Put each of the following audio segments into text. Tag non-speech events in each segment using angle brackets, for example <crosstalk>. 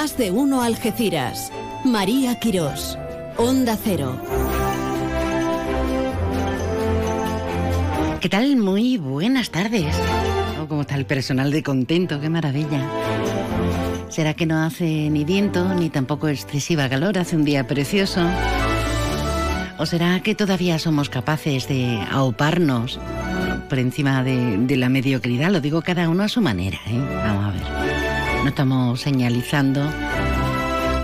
Más de uno Algeciras. María Quirós. Onda Cero. ¿Qué tal? Muy buenas tardes. Oh, ¿Cómo está el personal de contento? ¡Qué maravilla! ¿Será que no hace ni viento ni tampoco excesiva calor? Hace un día precioso. ¿O será que todavía somos capaces de auparnos por encima de, de la mediocridad? Lo digo cada uno a su manera, ¿eh? Vamos a ver. No estamos señalizando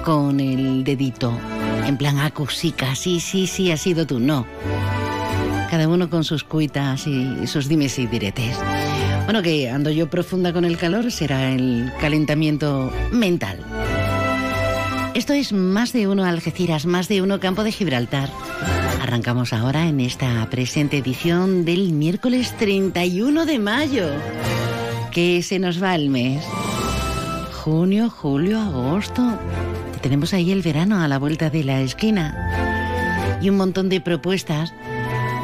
con el dedito, en plan acusica, sí, sí, sí, ha sido tú, no. Cada uno con sus cuitas y sus dimes y diretes. Bueno, que ando yo profunda con el calor, será el calentamiento mental. Esto es más de uno Algeciras, más de uno Campo de Gibraltar. Arrancamos ahora en esta presente edición del miércoles 31 de mayo. Que se nos va el mes. Junio, julio, agosto. Tenemos ahí el verano a la vuelta de la esquina. Y un montón de propuestas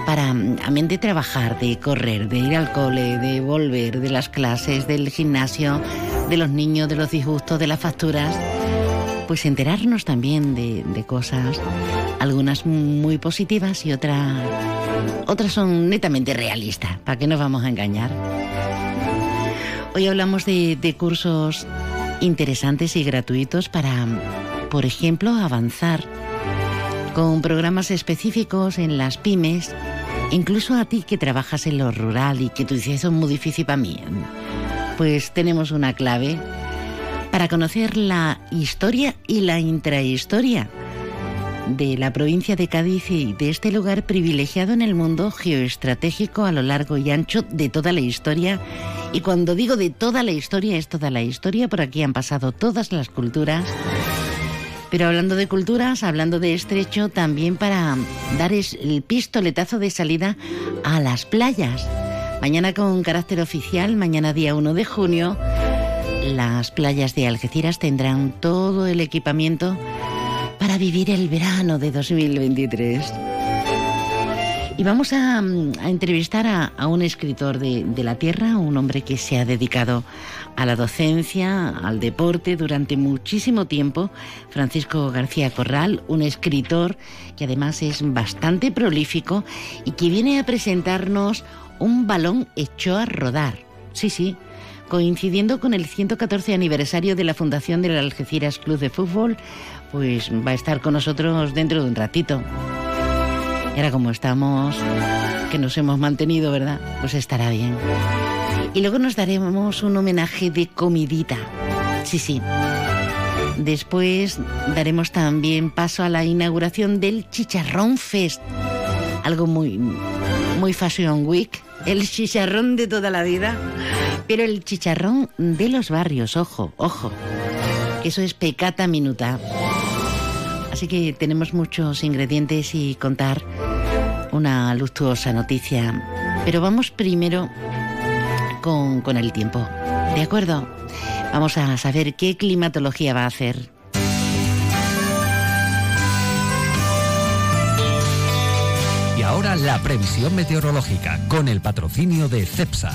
para, amén de trabajar, de correr, de ir al cole, de volver, de las clases, del gimnasio, de los niños, de los disgustos, de las facturas, pues enterarnos también de, cosas, algunas muy positivas y otras, otras son netamente realistas, ¿para qué nos vamos a engañar? Hoy hablamos de cursos interesantes y gratuitos para, por ejemplo, avanzar con programas específicos en las pymes, incluso a ti que trabajas en lo rural y que tú dices, eso es muy difícil para mí. Pues tenemos una clave para conocer la historia y la intrahistoria de la provincia de Cádiz y de este lugar privilegiado en el mundo geoestratégico a lo largo y ancho de toda la historia. Y cuando digo de toda la historia, es toda la historia, por aquí han pasado todas las culturas. Pero hablando de culturas, hablando de estrecho, también para dar el pistoletazo de salida a las playas. Mañana con carácter oficial, mañana día 1 de junio, las playas de Algeciras tendrán todo el equipamiento para vivir el verano de 2023. Y vamos a, a entrevistar a, a, un escritor de, de, la tierra, un hombre que se ha dedicado a la docencia, al deporte durante muchísimo tiempo, Francisco García Corral, un escritor que además es bastante prolífico y que viene a presentarnos un balón hecho a rodar. Sí, sí, coincidiendo con el 114 aniversario de la fundación del Algeciras Club de Fútbol, pues va a estar con nosotros dentro de un ratito. Y ahora como estamos, que nos hemos mantenido, ¿verdad? Pues estará bien. Y luego nos daremos un homenaje de comidita. Sí, sí. Después daremos también paso a la inauguración del Chicharrón Fest. Algo muy, muy Fashion Week. El chicharrón de toda la vida. Pero el chicharrón de los barrios, ojo, ojo. Eso es pecata minuta. Así que tenemos muchos ingredientes y contar una luctuosa noticia. Pero vamos primero con, con, el tiempo. ¿De acuerdo? Vamos a saber qué climatología va a hacer. Y ahora la previsión meteorológica con el patrocinio de CEPSA.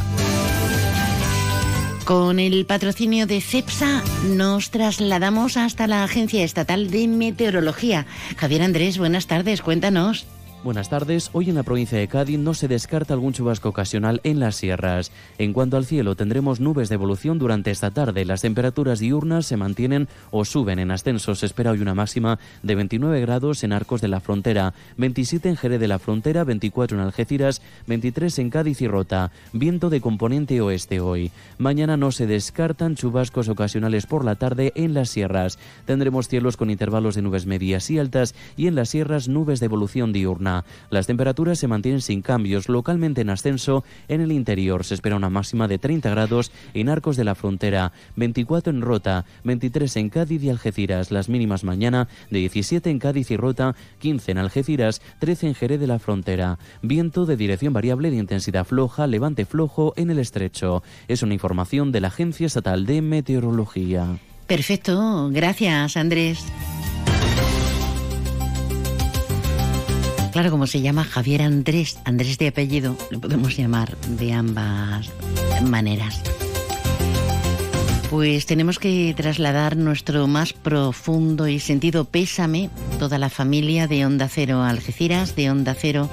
Con el patrocinio de CEPSA nos trasladamos hasta la Agencia Estatal de Meteorología. Javier Andrés, buenas tardes, cuéntanos. Buenas tardes. Hoy en la provincia de Cádiz no se descarta algún chubasco ocasional en las sierras. En cuanto al cielo, tendremos nubes de evolución durante esta tarde. Las temperaturas diurnas se mantienen o suben en ascenso. Se espera hoy una máxima de 29 grados en Arcos de la Frontera, 27 en Jerez de la Frontera, 24 en Algeciras, 23 en Cádiz y Rota. Viento de componente oeste hoy. Mañana no se descartan chubascos ocasionales por la tarde en las sierras. Tendremos cielos con intervalos de nubes medias y altas y en las sierras nubes de evolución diurna. Las temperaturas se mantienen sin cambios, localmente en ascenso en el interior. Se espera una máxima de 30 grados en Arcos de la Frontera, 24 en Rota, 23 en Cádiz y Algeciras. Las mínimas mañana de 17 en Cádiz y Rota, 15 en Algeciras, 13 en Jerez de la Frontera. Viento de dirección variable de intensidad floja, levante flojo en el estrecho. Es una información de la Agencia Estatal de Meteorología. Perfecto, gracias Andrés. Claro, como se llama Javier Andrés, Andrés de apellido, lo podemos llamar de ambas maneras. Pues tenemos que trasladar nuestro más profundo y sentido pésame, toda la familia de Onda Cero Algeciras, de Onda Cero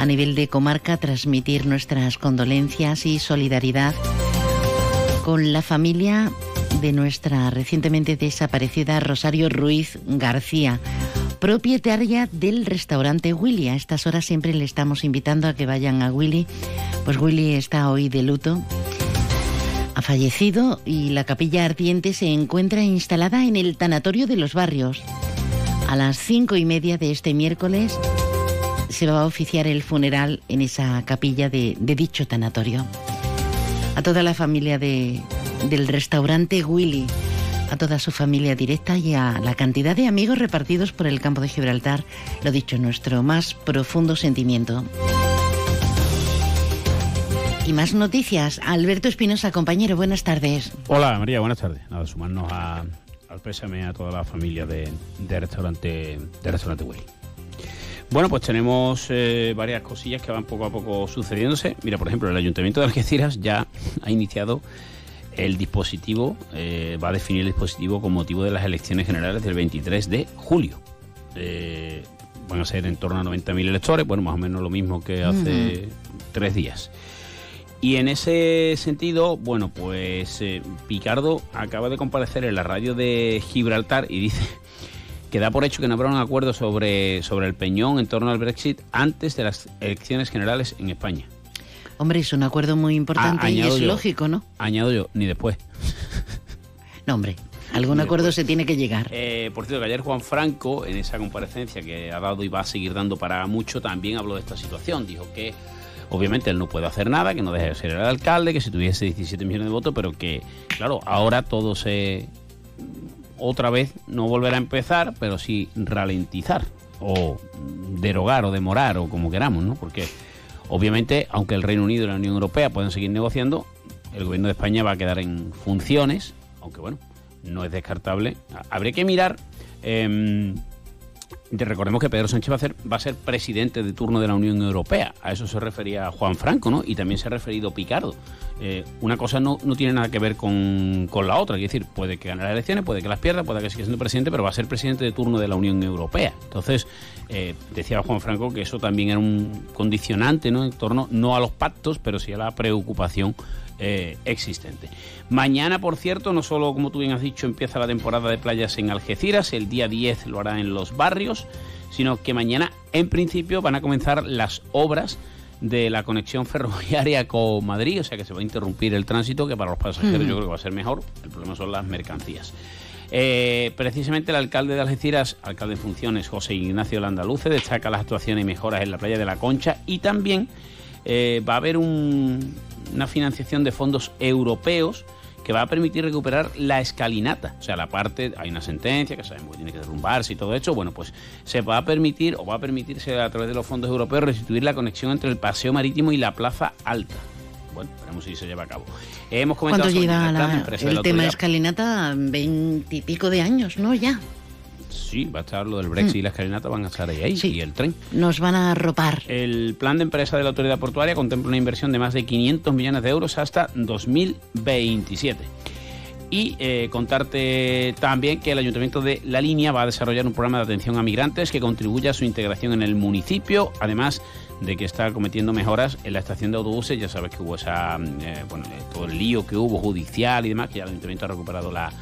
a nivel de comarca, transmitir nuestras condolencias y solidaridad con la familia de nuestra recientemente desaparecida Rosario Ruiz García, propietaria del restaurante Willy. A estas horas siempre le estamos invitando a que vayan a Willy, pues Willy está hoy de luto ha fallecido y la capilla ardiente se encuentra instalada en el tanatorio de los barrios. A las cinco y media de este miércoles se va a oficiar el funeral en esa capilla de, dicho tanatorio. A toda la familia de, del restaurante Willy, a toda su familia directa y a la cantidad de amigos repartidos por el campo de Gibraltar, lo dicho, nuestro más profundo sentimiento. Y más noticias. Alberto Espinosa, compañero, buenas tardes. Hola María, buenas tardes. Nada, sumarnos al pésame a toda la familia de, restaurante de restaurante Willy. Bueno, pues tenemos eh, varias cosillas que van poco a poco sucediéndose. Mira, por ejemplo, el Ayuntamiento de Algeciras ya ha iniciado el dispositivo, eh, va a definir el dispositivo con motivo de las elecciones generales del 23 de julio. Eh, van a ser en torno a 90.000 electores, bueno, más o menos lo mismo que hace tres días. Y en ese sentido, bueno, pues eh, Picardo acaba de comparecer en la radio de Gibraltar y dice que da por hecho que no habrá un acuerdo sobre, sobre el Peñón en torno al Brexit antes de las elecciones generales en España. Hombre, es un acuerdo muy importante y es lógico, ¿no? Añado yo, ni después. <laughs> No, hombre, algún acuerdo se tiene que llegar. Eh, por cierto, que ayer Juan Franco, en esa comparecencia que ha dado y va a seguir dando para mucho, también habló de esta situación. Dijo que Obviamente él no puede hacer nada, que no deje de ser el alcalde, que si tuviese 17 millones de votos, pero que, claro, ahora todo se. Otra vez no volverá a empezar, pero sí ralentizar o derogar o demorar o como queramos, ¿no? Porque obviamente, aunque el Reino Unido y la Unión Europea pueden seguir negociando, el gobierno de España va a quedar en funciones, aunque bueno, no es descartable. Habría que mirar. Eh, recordemos que Pedro Sánchez va a, ser, presidente de turno de la Unión Europea. A eso se refería Juan Franco, ¿no? Y también se ha referido Picardo. Eh, una cosa no, no, tiene nada que ver con, la otra. Es decir, puede que gane las elecciones, puede que las pierda, puede que siga siendo presidente, pero va a ser presidente de turno de la Unión Europea. Entonces, eh, decía Juan Franco que eso también era un condicionante, ¿no? En torno no a los pactos, pero sí a la preocupación eh, existente. Mañana, por cierto, no solo, como tú bien has dicho, empieza la temporada de playas en Algeciras, el día 10 lo hará en los barrios, sino que mañana, en principio, van a comenzar las obras de la conexión ferroviaria con Madrid, o sea que se va a interrumpir el tránsito, que para los pasajeros yo creo que va a ser mejor, el problema son las mercancías. Eh, precisamente el alcalde de Algeciras, alcalde en funciones, José Ignacio Landaluce, destaca las actuaciones y mejoras en la playa de la Concha y también eh, va a haber una financiación de fondos europeos que va a permitir recuperar la escalinata, o sea, la parte, hay una sentencia que sabemos que tiene que derrumbarse y todo eso, bueno, pues se va a permitir o va a permitirse a través de los fondos europeos restituir la conexión entre el paseo marítimo y la plaza alta. Bueno, veremos si se lleva a cabo. Hemos comentado ¿Cuánto lleva el tema de escalinata? Veintipico de años, ¿no? Ya. Sí, va a estar lo del Brexit y la escalinata van a estar ahí, ahí y el tren. Nos van a arropar. El plan de empresa de la autoridad portuaria contempla una inversión de más de 500 millones de euros hasta 2027. Y eh, contarte también que el Ayuntamiento de La Línea va a desarrollar un programa de atención a migrantes que contribuya a su integración en el municipio, además de que está cometiendo mejoras en la estación de autobuses. Ya sabes que hubo esa, eh, bueno, eh, todo el lío que hubo judicial y demás, que ya el Ayuntamiento ha recuperado la,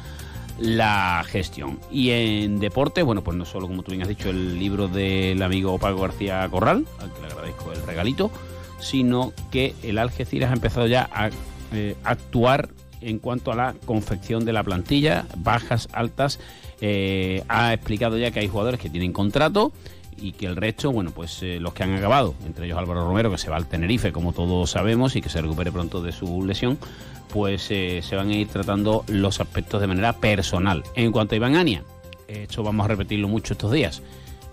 la gestión. Y en deporte, bueno, pues no solo, como tú bien has dicho, el libro del amigo Paco García Corral, al que le agradezco el regalito, sino que el Algeciras ha empezado ya a eh, actuar en cuanto a la confección de la plantilla, bajas, altas. Eh, ha explicado ya que hay jugadores que tienen contrato y que el resto, bueno, pues eh, los que han acabado, entre ellos Álvaro Romero, que se va al Tenerife, como todos sabemos, y que se recupere pronto de su lesión, pues eh, se van a ir tratando los aspectos de manera personal. En cuanto a Iván Ania, esto vamos a repetirlo mucho estos días.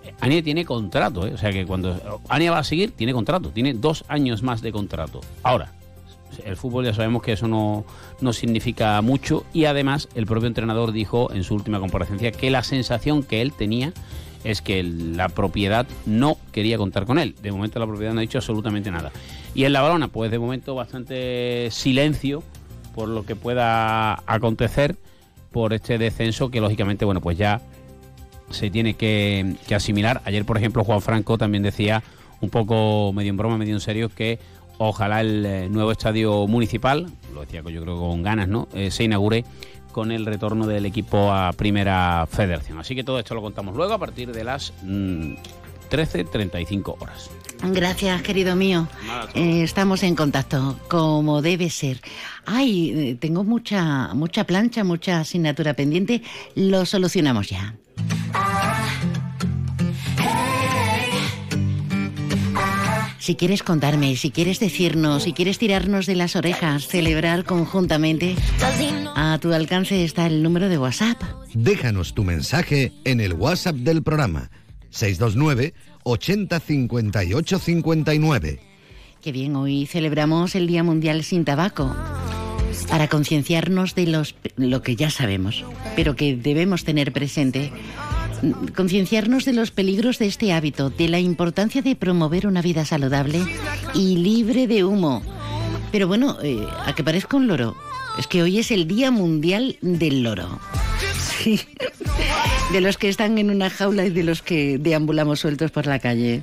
Eh, Ania tiene contrato, o sea que cuando Ania va a seguir, tiene contrato, tiene dos años más de contrato. Ahora, el fútbol ya sabemos que eso no, no, significa mucho y además el propio entrenador dijo en su última comparecencia que la sensación que él tenía es que la propiedad no quería contar con él. De momento la propiedad no ha dicho absolutamente nada. Y en la balona, pues de momento bastante silencio por lo que pueda acontecer por este descenso que lógicamente, bueno, pues ya se tiene que, asimilar. Ayer, por ejemplo, Juan Franco también decía un poco medio en broma, medio en serio, que ojalá el eh, nuevo estadio municipal, lo decía yo creo con ganas, ¿no? Eh, se inaugure con el retorno del equipo a Primera Federación. Así que todo esto lo contamos luego a partir de las 13.35 mm, horas. Gracias, querido mío. Eh, estamos en contacto, como debe ser. Ay, tengo mucha, mucha plancha, mucha asignatura pendiente. Lo solucionamos ya. Si quieres contarme, si quieres decirnos, si quieres tirarnos de las orejas, celebrar conjuntamente, a tu alcance está el número de WhatsApp. Déjanos tu mensaje en el WhatsApp del programa 629 80 58 59. Qué bien, hoy celebramos el Día Mundial sin Tabaco para concienciarnos de los, lo que ya sabemos, pero que debemos tener presente concienciarnos de los peligros de este hábito, de la importancia de promover una vida saludable y libre de humo. Pero bueno, eh, a que parezca un loro, es que hoy es el Día Mundial del Loro. De los que están en una jaula y de los que deambulamos sueltos por la calle.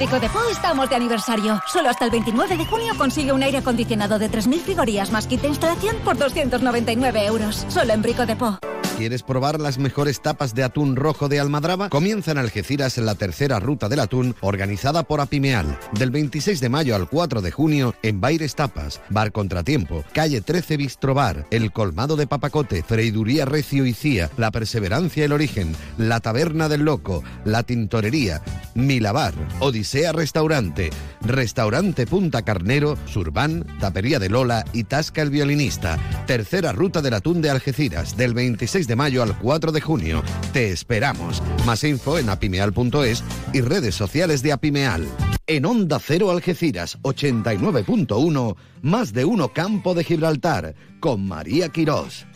Brico de Po estamos de aniversario. Solo hasta el 29 de junio consigue un aire acondicionado de 3.000 frigorías más kit de instalación por 299 euros. Solo en Brico de Po. ¿Quieres probar las mejores tapas de atún rojo de Almadraba? Comienza en Algeciras en la tercera ruta del atún organizada por Apimeal. Del 26 de mayo al 4 de junio en Baires Tapas, Bar Contratiempo, Calle 13 Bistrobar, El Colmado de Papacote, Freiduría Recio y Cía, La Perseverancia El Origen, La Taberna del Loco, La Tintorería, Milabar, Odisea Restaurante, Restaurante Punta Carnero, Surban, Tapería de Lola y Tasca el Violinista. Tercera ruta del atún de Algeciras, del 26 de mayo al 4 de junio. Te esperamos. Más info en apimeal.es y redes sociales de Apimeal. En Onda Cero Algeciras 89.1, más de uno Campo de Gibraltar, con María Quirós.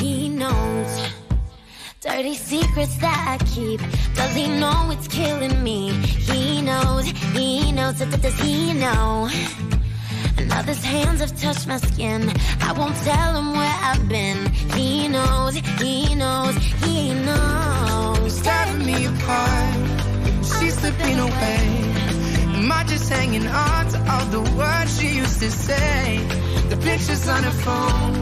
He knows he know it's killing? He knows? Now his hands have touched my skin. I won't tell him where I've been. He knows, he knows, he knows. Tearing me apart, she's slipping away. Am I just hanging on to all the words she used to say? The pictures on her phone.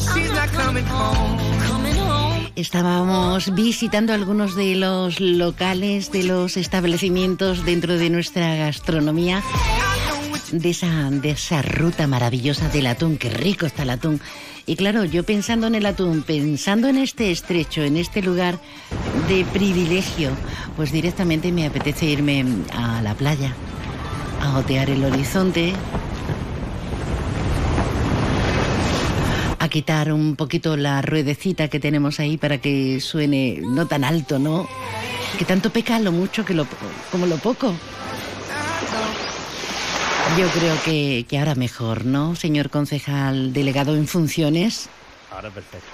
She's not coming home. Coming home. Estábamos visitando algunos de los locales, de los establecimientos dentro de nuestra gastronomía de esa, de esa ruta maravillosa del atún, qué rico está el atún. Y claro, yo pensando en el atún, pensando en este estrecho, en este lugar de privilegio, pues directamente me apetece irme a la playa, a otear el horizonte, a quitar un poquito la ruedecita que tenemos ahí para que suene no tan alto, ¿no? Que tanto peca lo mucho que lo, como lo poco. Yo creo que, ahora mejor, ¿no, señor concejal delegado en funciones? Ahora perfecto.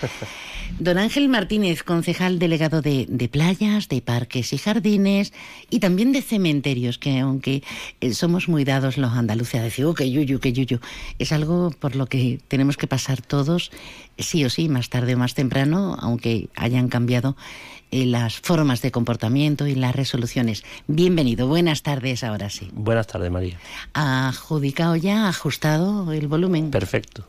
<laughs> Don Ángel Martínez, concejal delegado de, playas, de parques y jardines y también de cementerios, que aunque eh, somos muy dados los andaluces a decir, oh, que yuyu, que yuyu, es algo por lo que tenemos que pasar todos, sí o sí, más tarde o más temprano, aunque hayan cambiado las formas de comportamiento y las resoluciones. Bienvenido, buenas tardes ahora sí. Buenas tardes, María. ¿Ha adjudicado ya, ajustado el volumen? Perfecto.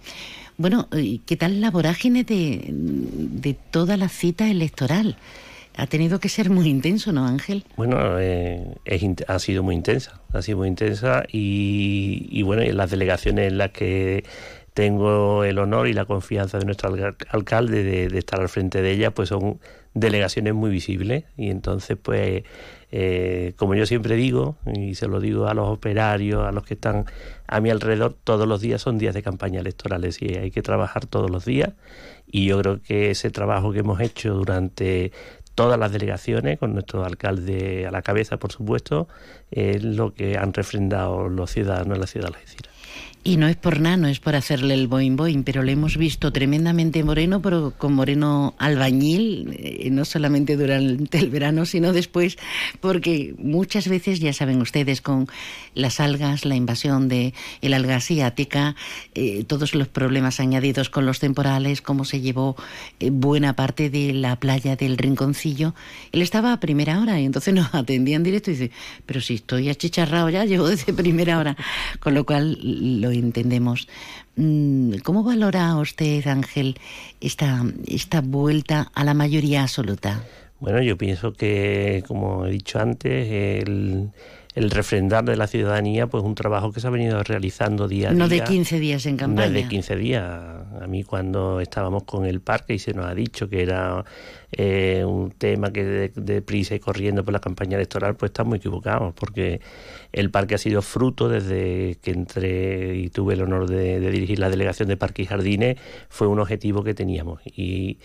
Bueno, ¿qué tal la vorágine de, de toda la cita electoral? Ha tenido que ser muy intenso, ¿no, Ángel? Bueno, eh, ha sido muy intensa, ha sido muy intensa y, bueno, las delegaciones en las que tengo el honor y la confianza de nuestro alcalde de, estar al frente de ella, pues son delegaciones muy visibles y entonces pues eh, como yo siempre digo y se lo digo a los operarios a los que están a mi alrededor todos los días son días de campaña electorales y hay que trabajar todos los días y yo creo que ese trabajo que hemos hecho durante todas las delegaciones, con nuestro alcalde a la cabeza, por supuesto, es lo que han refrendado los ciudadanos en la ciudad de Algeciras. Y no es por nada, no es por hacerle el boing boing, pero le hemos visto tremendamente moreno, pero con moreno albañil, eh, no solamente durante el verano, sino después, porque muchas veces, ya saben ustedes, con las algas, la invasión de el alga asiática, eh, todos los problemas añadidos con los temporales, cómo se llevó eh, buena parte de la playa del Rinconcillo, él estaba a primera hora y entonces nos atendía en directo y dice, pero si estoy achicharrado ya, llevo desde primera hora, con lo cual lo entendemos. Mm, ¿Cómo valora usted, Ángel, esta, esta vuelta a la mayoría absoluta? Bueno, yo pienso que, como he dicho antes, el, el refrendar de la ciudadanía, pues un trabajo que se ha venido realizando día a día. No de 15 días en campaña. No de 15 días. A mí cuando estábamos con el parque y se nos ha dicho que era eh, un tema que de, prisa y corriendo por la campaña electoral, pues estamos equivocados, porque el parque ha sido fruto desde que entré y tuve el honor de, de dirigir la delegación de Parques y Jardines, fue un objetivo que teníamos. Y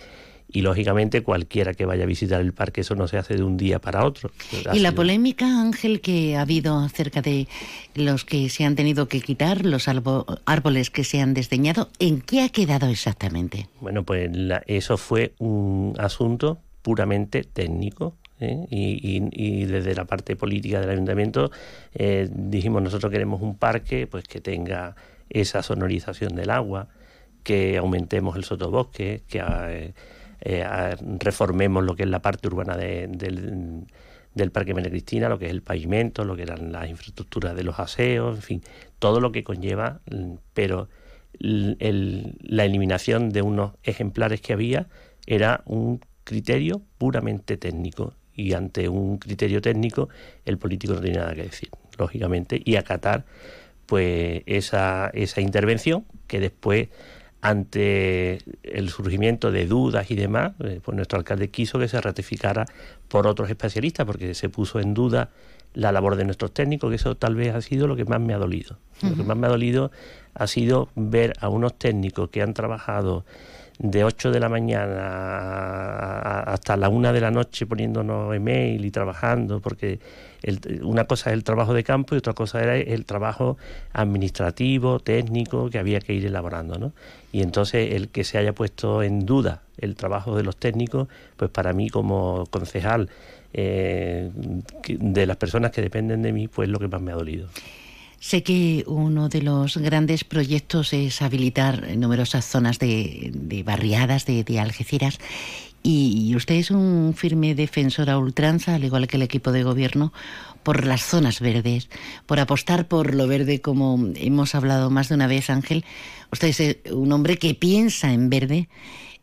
y lógicamente cualquiera que vaya a visitar el parque eso no se hace de un día para otro. y la polémica, Ángel, que ha habido acerca de los que se han tenido que quitar, los árboles que se han desdeñado, ¿en qué ha quedado exactamente? Bueno, pues eso fue un asunto puramente técnico. ¿eh? Y, desde la parte política del ayuntamiento eh, dijimos nosotros queremos un parque pues que tenga esa sonorización del agua que aumentemos el sotobosque que eh, eh, reformemos lo que es la parte urbana del, Parque Mene Cristina, lo que es el pavimento, lo que eran las infraestructuras de los aseos, en fin, todo lo que conlleva, pero la eliminación de unos ejemplares que había era un criterio puramente técnico y ante un criterio técnico el político no tiene nada que decir, lógicamente, y acatar pues esa, esa intervención que después ante el surgimiento de dudas y demás, eh, pues nuestro alcalde quiso que se ratificara por otros especialistas, porque se puso en duda la labor de nuestros técnicos, que eso tal vez ha sido lo que más me ha dolido. Lo que más me ha dolido ha sido ver a unos técnicos que han trabajado de 8 de la mañana hasta la 1 de la noche poniéndonos email y trabajando, porque una cosa es el trabajo de campo y otra cosa era el trabajo administrativo, técnico que había que ir elaborando. ¿no? Y entonces el que se haya puesto en duda el trabajo de los técnicos, pues para mí como concejal eh, de las personas que dependen de mí, pues lo que más me ha dolido. Sé que uno de los grandes proyectos es habilitar numerosas zonas de, barriadas de, Algeciras y, usted es un firme defensor a ultranza, al igual que el equipo de gobierno, por las zonas verdes, por apostar por lo verde, como hemos hablado más de una vez, Ángel. Usted es un hombre que piensa en verde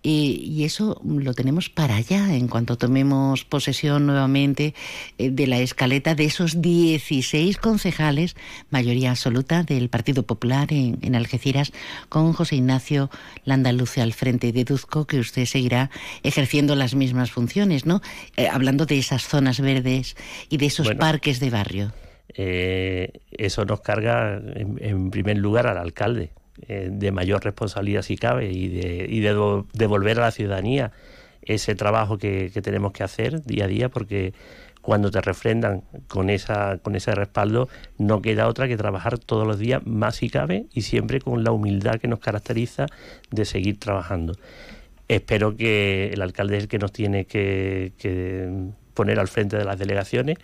y eso lo tenemos para allá en cuanto tomemos posesión nuevamente eh, de la escaleta de esos 16 concejales, mayoría absoluta del Partido Popular en, Algeciras, con José Ignacio Landaluce al frente. Deduzco que usted seguirá ejerciendo las mismas funciones, ¿no? Eh, hablando de esas zonas verdes y de esos parques de barrio. Eh, eso nos carga en primer lugar al alcalde eh, de mayor responsabilidad si cabe y de, devolver a la ciudadanía ese trabajo que, tenemos que hacer día a día porque cuando te refrendan con esa con ese respaldo no queda otra que trabajar todos los días más si cabe y siempre con la humildad que nos caracteriza de seguir trabajando. Espero que el alcalde es el que nos tiene que, que poner al frente de las delegaciones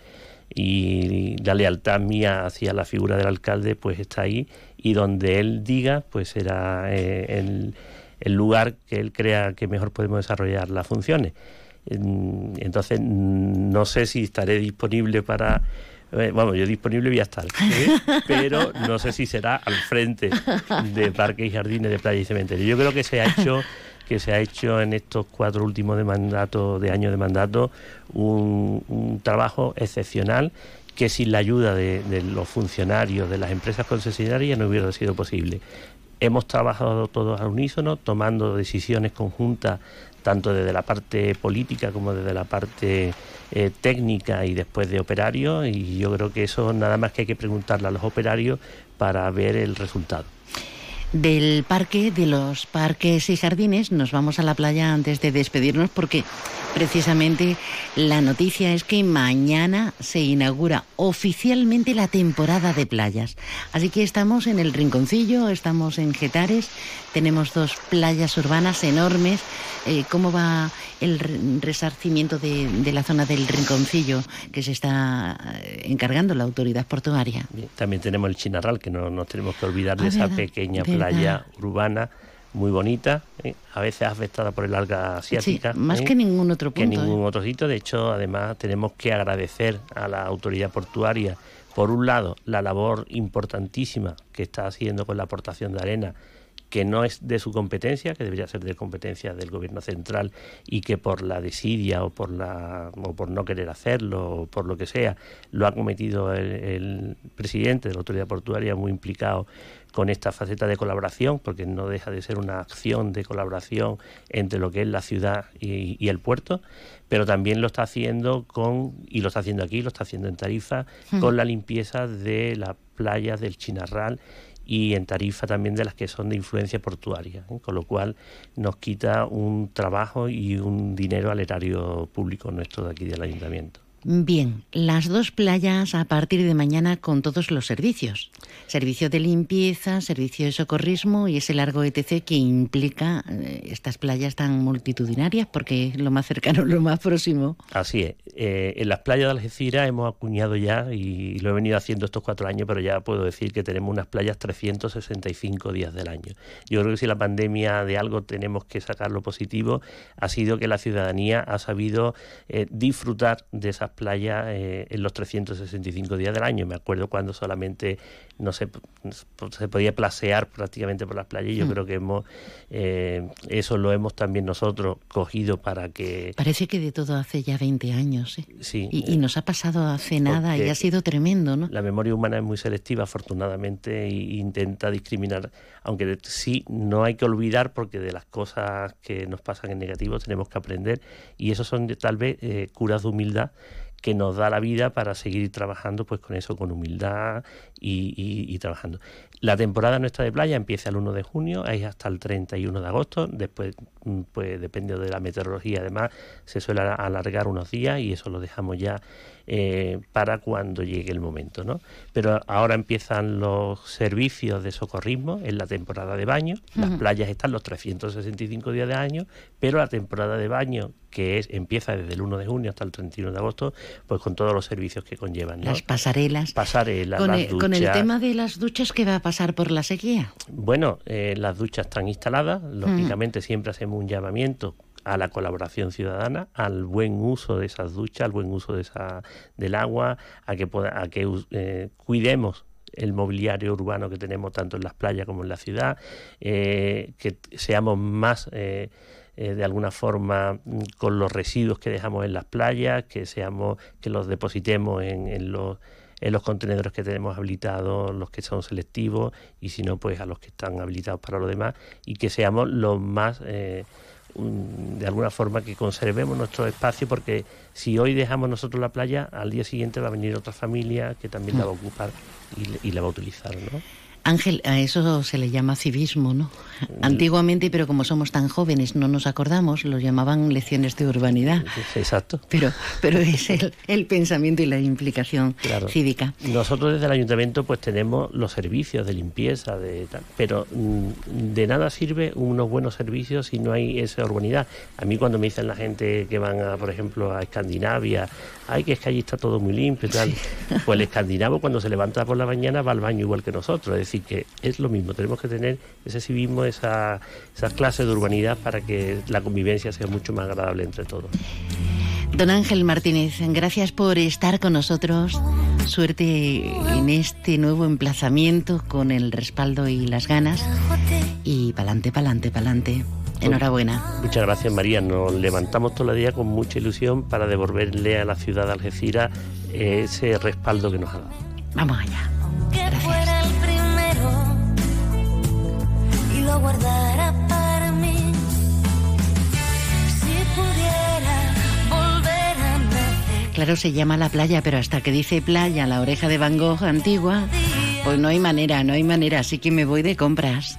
y la lealtad mía hacia la figura del alcalde pues está ahí y donde él diga pues será eh, el, el, lugar que él crea que mejor podemos desarrollar las funciones. Entonces no sé si estaré disponible para... Eh, bueno, yo disponible voy a estar, ¿eh? <laughs> pero no sé si será al frente de parques y jardines de playa y cementerio. Yo creo que se ha hecho que se ha hecho en estos cuatro últimos de mandato, de años de mandato, un, trabajo excepcional que sin la ayuda de, los funcionarios de las empresas concesionarias no hubiera sido posible. Hemos trabajado todos al unísono, tomando decisiones conjuntas tanto desde la parte política como desde la parte eh, técnica y después de operarios y yo creo que eso nada más que hay que preguntarle a los operarios para ver el resultado. Del parque, de los parques y jardines, nos vamos a la playa antes de despedirnos porque precisamente la noticia es que mañana se inaugura oficialmente la temporada de playas. Así que estamos en el Rinconcillo, estamos en Getares, tenemos dos playas urbanas enormes. Eh, ¿Cómo va el resarcimiento de, la zona del Rinconcillo que se está eh, encargando la autoridad portuaria? También tenemos el Chinarral, que no nos tenemos que olvidar de ah, esa pequeña playa urbana muy bonita, ¿eh? a veces afectada por el alga asiática. más ¿eh? que ningún otro punto. Que ningún otro sitio. De hecho, además, tenemos que agradecer a la autoridad portuaria, por un lado, la labor importantísima que está haciendo con la aportación de arena que no es de su competencia, que debería ser de competencia del gobierno central y que por la desidia o por la o por no querer hacerlo o por lo que sea lo ha cometido el, presidente de la autoridad portuaria muy implicado con esta faceta de colaboración, porque no deja de ser una acción de colaboración entre lo que es la ciudad y, el puerto, pero también lo está haciendo con, y lo está haciendo aquí, lo está haciendo en Tarifa, con la limpieza de las playas del Chinarral y en tarifa también de las que son de influencia portuaria, ¿eh? con lo cual nos quita un trabajo y un dinero al erario público nuestro de aquí del ayuntamiento. Bien, las dos playas a partir de mañana con todos los servicios. Servicio de limpieza, servicio de socorrismo y ese largo ETC que implica eh, estas playas tan multitudinarias porque es lo más cercano, lo más próximo. Así es. Eh, en las playas de Algeciras hemos acuñado ya, y lo he venido haciendo estos cuatro años, pero ya puedo decir que tenemos unas playas 365 días del año. Yo creo que si la pandemia de algo tenemos que sacar lo positivo, ha sido que la ciudadanía ha sabido eh, disfrutar de esas playas eh, en los 365 días del año. Me acuerdo cuando solamente no se, se podía placear prácticamente por las playas y yo hmm. creo que hemos eh, eso lo hemos también nosotros cogido para que... Parece que de todo hace ya 20 años. ¿eh? Sí. Y, nos ha pasado hace nada y ha sido tremendo, ¿no? La memoria humana es muy selectiva, afortunadamente, e intenta discriminar, aunque sí no hay que olvidar porque de las cosas que nos pasan en negativo tenemos que aprender y eso son tal vez curas de humildad que nos da la vida para seguir trabajando pues con eso, con humildad y, trabajando. La temporada nuestra de playa empieza el 1 de junio, es hasta el 31 de agosto, después mm, pues depende de la meteorología, además se suele alargar unos días y eso lo dejamos ya eh, para cuando llegue el momento. ¿no? Pero ahora empiezan los servicios de socorrismo en la temporada de baño. Las playas están los 365 días de año, pero la temporada de baño, que es, empieza desde el 1 de junio hasta el 31 de agosto, pues con todos los servicios que conllevan. Las pasarelas. Pasarelas, con, el, con el tema de las duchas, ¿qué va a pasar por la sequía? Bueno, eh, las duchas están instaladas, lógicamente siempre hacemos un llamamiento a la colaboración ciudadana, al buen uso de esas duchas, al buen uso de esa, del agua, a que, a que eh, cuidemos el mobiliario urbano que tenemos tanto en las playas como en la ciudad, eh, que seamos más eh, de alguna forma mm, con los residuos que dejamos en las playas, que seamos, que los depositemos en, en los en los contenedores que tenemos habilitados, los que son selectivos, y si no, pues a los que están habilitados para lo demás, y que seamos los más de alguna forma que conservemos nuestro espacio porque si hoy dejamos nosotros la playa, al día siguiente va a venir otra familia que también la va a ocupar y, y la va a utilizar, ¿no? Ángel, a eso se le llama civismo, ¿no? Antiguamente, pero como somos tan jóvenes, no nos acordamos, lo llamaban lecciones de urbanidad. Exacto. Pero, pero es el, pensamiento y la implicación cívica. Nosotros desde el ayuntamiento pues tenemos los servicios de limpieza, de pero mm, de nada sirve unos buenos servicios si no hay esa urbanidad. A mí cuando me dicen la gente que van, a, por ejemplo, a Escandinavia, ay, que es que allí está todo muy limpio y tal, <laughs> pues el escandinavo cuando se levanta por la mañana va al baño igual que nosotros decir, que es lo mismo, tenemos que tener ese civismo, esa, esas clases de urbanidad para que la convivencia sea mucho más agradable entre todos. Don Ángel Martínez, gracias por estar con nosotros. Suerte en este nuevo emplazamiento con el respaldo y las ganas. Y pa'lante, pa'lante, pa'lante. Enhorabuena. Muchas gracias, María. Nos levantamos todo el día con mucha ilusión para devolverle a la ciudad de Algeciras ese respaldo que nos ha dado. Vamos allá. Gracias. guardara para mí. Si pudiera volver a nacer. Claro, se llama la playa, pero hasta que dice playa, la oreja de Van Gogh antigua, pues no hay manera, no hay manera, así que me voy de compras.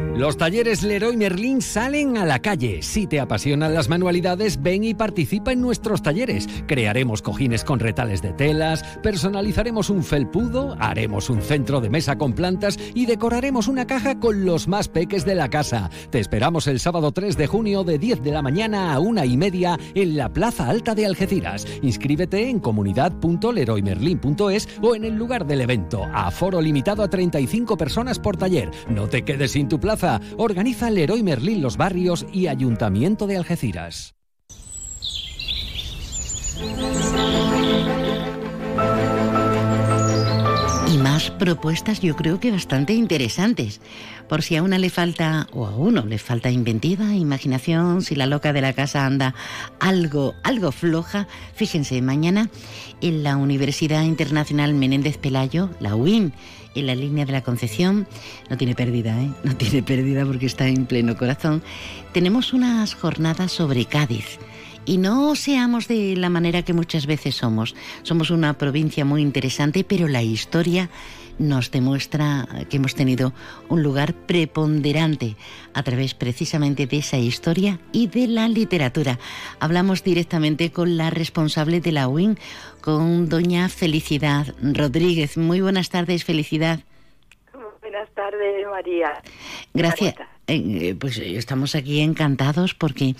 Los talleres Leroy Merlin salen a la calle. Si te apasionan las manualidades, ven y participa en nuestros talleres. Crearemos cojines con retales de telas, personalizaremos un felpudo, haremos un centro de mesa con plantas y decoraremos una caja con los más peques de la casa. Te esperamos el sábado 3 de junio de 10 de la mañana a una y media en la Plaza Alta de Algeciras. Inscríbete en comunidad.leroymerlin.es o en el lugar del evento. Aforo limitado a 35 personas por taller. No te quedes sin tu plaza. Organiza Leroy Merlín Los Barrios y Ayuntamiento de Algeciras. Y más propuestas yo creo que bastante interesantes. Por si a una le falta, o a uno le falta inventiva, imaginación, si la loca de la casa anda algo, algo floja, fíjense, mañana en la Universidad Internacional Menéndez Pelayo, la UIN, en la línea de la Concepción, no tiene pérdida, ¿eh? no tiene pérdida porque está en pleno corazón, tenemos unas jornadas sobre Cádiz. Y no seamos de la manera que muchas veces somos. Somos una provincia muy interesante, pero la historia nos demuestra que hemos tenido un lugar preponderante a través precisamente de esa historia y de la literatura. Hablamos directamente con la responsable de la UIN, con doña Felicidad Rodríguez. Muy buenas tardes, Felicidad. Buenas tardes, María. Gracias. Eh, pues estamos aquí encantados porque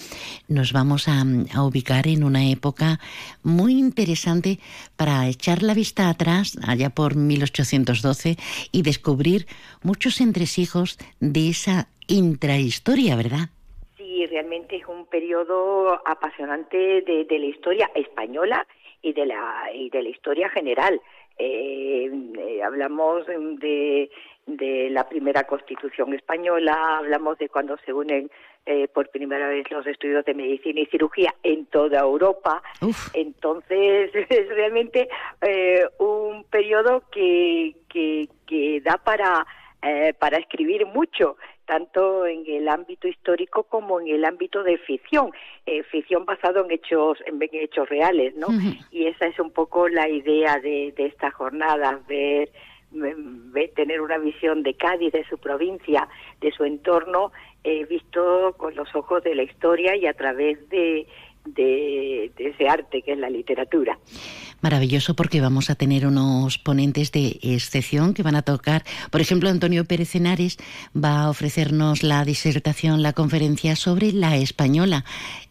nos vamos a, a, ubicar en una época muy interesante para echar la vista atrás, allá por 1812, y descubrir muchos entresijos de esa intrahistoria, ¿verdad? Sí, realmente es un periodo apasionante de, de la historia española y de la, y de la historia general. Eh, eh, hablamos de de la primera constitución española, hablamos de cuando se unen eh, por primera vez los estudios de medicina y cirugía en toda Europa. Entonces <laughs> es realmente eh, un periodo que, que, que da para, eh, para escribir mucho tanto en el ámbito histórico como en el ámbito de ficción, eh, ficción basado en hechos en hechos reales, ¿no? Y esa es un poco la idea de, de esta jornada, ver tener una visión de Cádiz, de su provincia, de su entorno, eh, visto con los ojos de la historia y a través de, de, ese arte que es la literatura. Maravilloso porque vamos a tener unos ponentes de excepción que van a tocar. Por ejemplo, Antonio Pérez Henares va a ofrecernos la disertación, la conferencia sobre la española.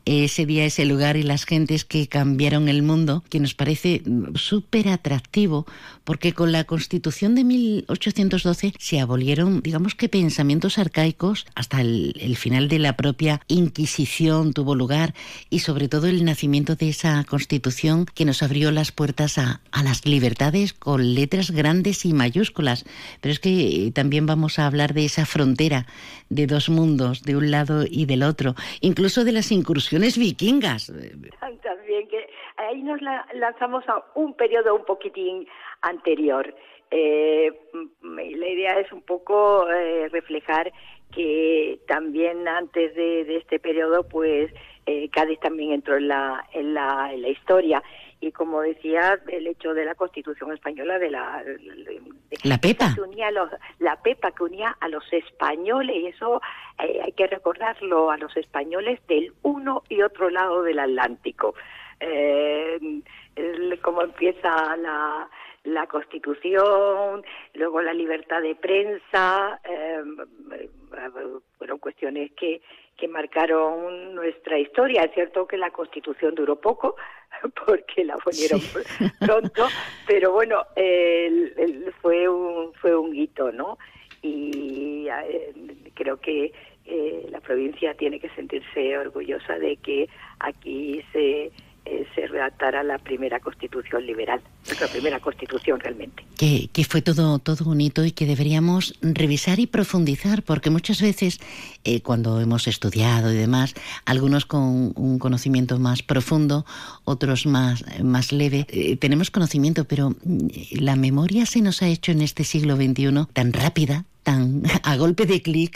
Ese día, ese lugar y las gentes que cambiaron el mundo, que nos parece súper atractivo porque con la Constitución de 1812 se abolieron, digamos que pensamientos arcaicos, hasta el, el final de la propia Inquisición tuvo lugar y sobre todo el nacimiento de esa Constitución que nos abrió las puertas a, a, las libertades con letras grandes y mayúsculas. Pero es que también vamos a hablar de esa frontera de dos mundos, de un lado y del otro, incluso de las incursiones vikingas. También que ahí nos la, lanzamos a un periodo un poquitín anterior. Eh, la idea es un poco eh, reflejar que también antes de, de este periodo, pues eh, Cádiz también entró en la, en la, en la historia y como decía el hecho de la Constitución española de la de, la Pepa. que unía a los, la Pepa que unía a los españoles y eso eh, hay que recordarlo a los españoles del uno y otro lado del Atlántico. Eh, como empieza la la Constitución, luego la libertad de prensa, eh, fueron cuestiones que, que marcaron nuestra historia. Es cierto que la Constitución duró poco, <laughs> porque la ponieron <laughs> pronto, pero bueno, el- el- fue, un, fue un hito, ¿no? Y eh, creo que eh, la provincia tiene que sentirse orgullosa de que aquí se, eh, se redactara la primera constitución liberal, nuestra primera constitución realmente. que, que fue todo, todo un hito y que deberíamos revisar y profundizar, porque muchas veces eh, cuando hemos estudiado y demás, algunos con un conocimiento más profundo, otros más, más leve, eh, tenemos conocimiento, pero mm, la memoria se nos ha hecho en este siglo XXI tan rápida, tan <laughs> a golpe de clic,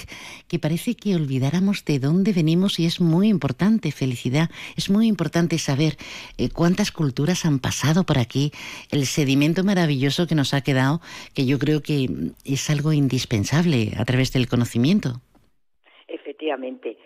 que parece que olvidáramos de dónde venimos y es muy importante, felicidad, es muy importante saber eh, cuántas culturas han pasado por aquí, el sedimento maravilloso que nos ha quedado, que yo creo que es algo indispensable a través del conocimiento. Efectivamente,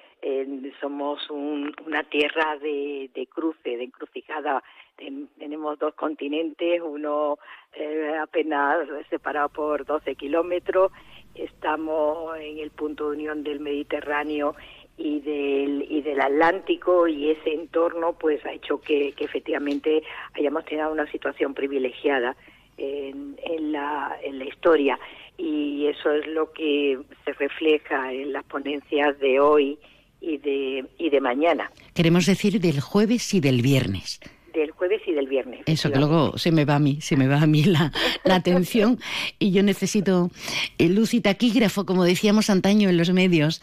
somos un- una tierra de, cruce, de encrucijada. Ten- tenemos dos continentes, uno eh, apenas separado por 12 kilómetros. Estamos en el punto de unión del Mediterráneo y del, y del Atlántico y ese entorno pues ha hecho que, efectivamente hayamos tenido una situación privilegiada en, en la, en la historia y eso es lo que se refleja en las ponencias de hoy y de, y de mañana, Queremos decir del jueves y del viernes. Del jueves y del viernes. Eso que luego se me va a mí, se me va a mí la, la atención y yo necesito eh, luz y taquígrafo, como decíamos antaño en los medios.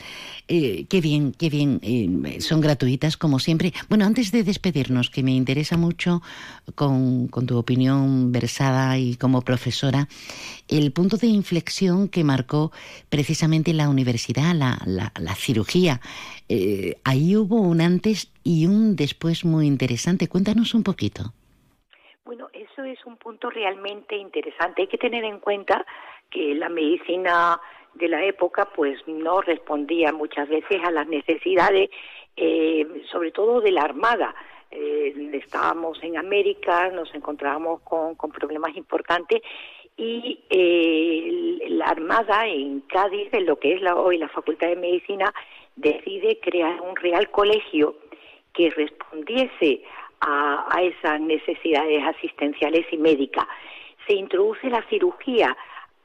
Eh, qué bien, qué bien. eh, son gratuitas, como siempre. Bueno, antes de despedirnos, que me interesa mucho con, con tu opinión versada y como profesora, el punto de inflexión que marcó precisamente la universidad, la, la- la cirugía. Eh, ahí hubo un antes y un después muy interesante. Cuéntanos un poquito. Bueno, eso es un punto realmente interesante. Hay que tener en cuenta que la medicina de la época pues no respondía muchas veces a las necesidades, eh, sobre todo de la Armada. Eh, estábamos en América, nos encontrábamos con, con problemas importantes y eh, la Armada en Cádiz, en lo que es la, hoy la Facultad de Medicina, decide crear un real colegio que respondiese a, a esas necesidades asistenciales y médicas. Se introduce la cirugía.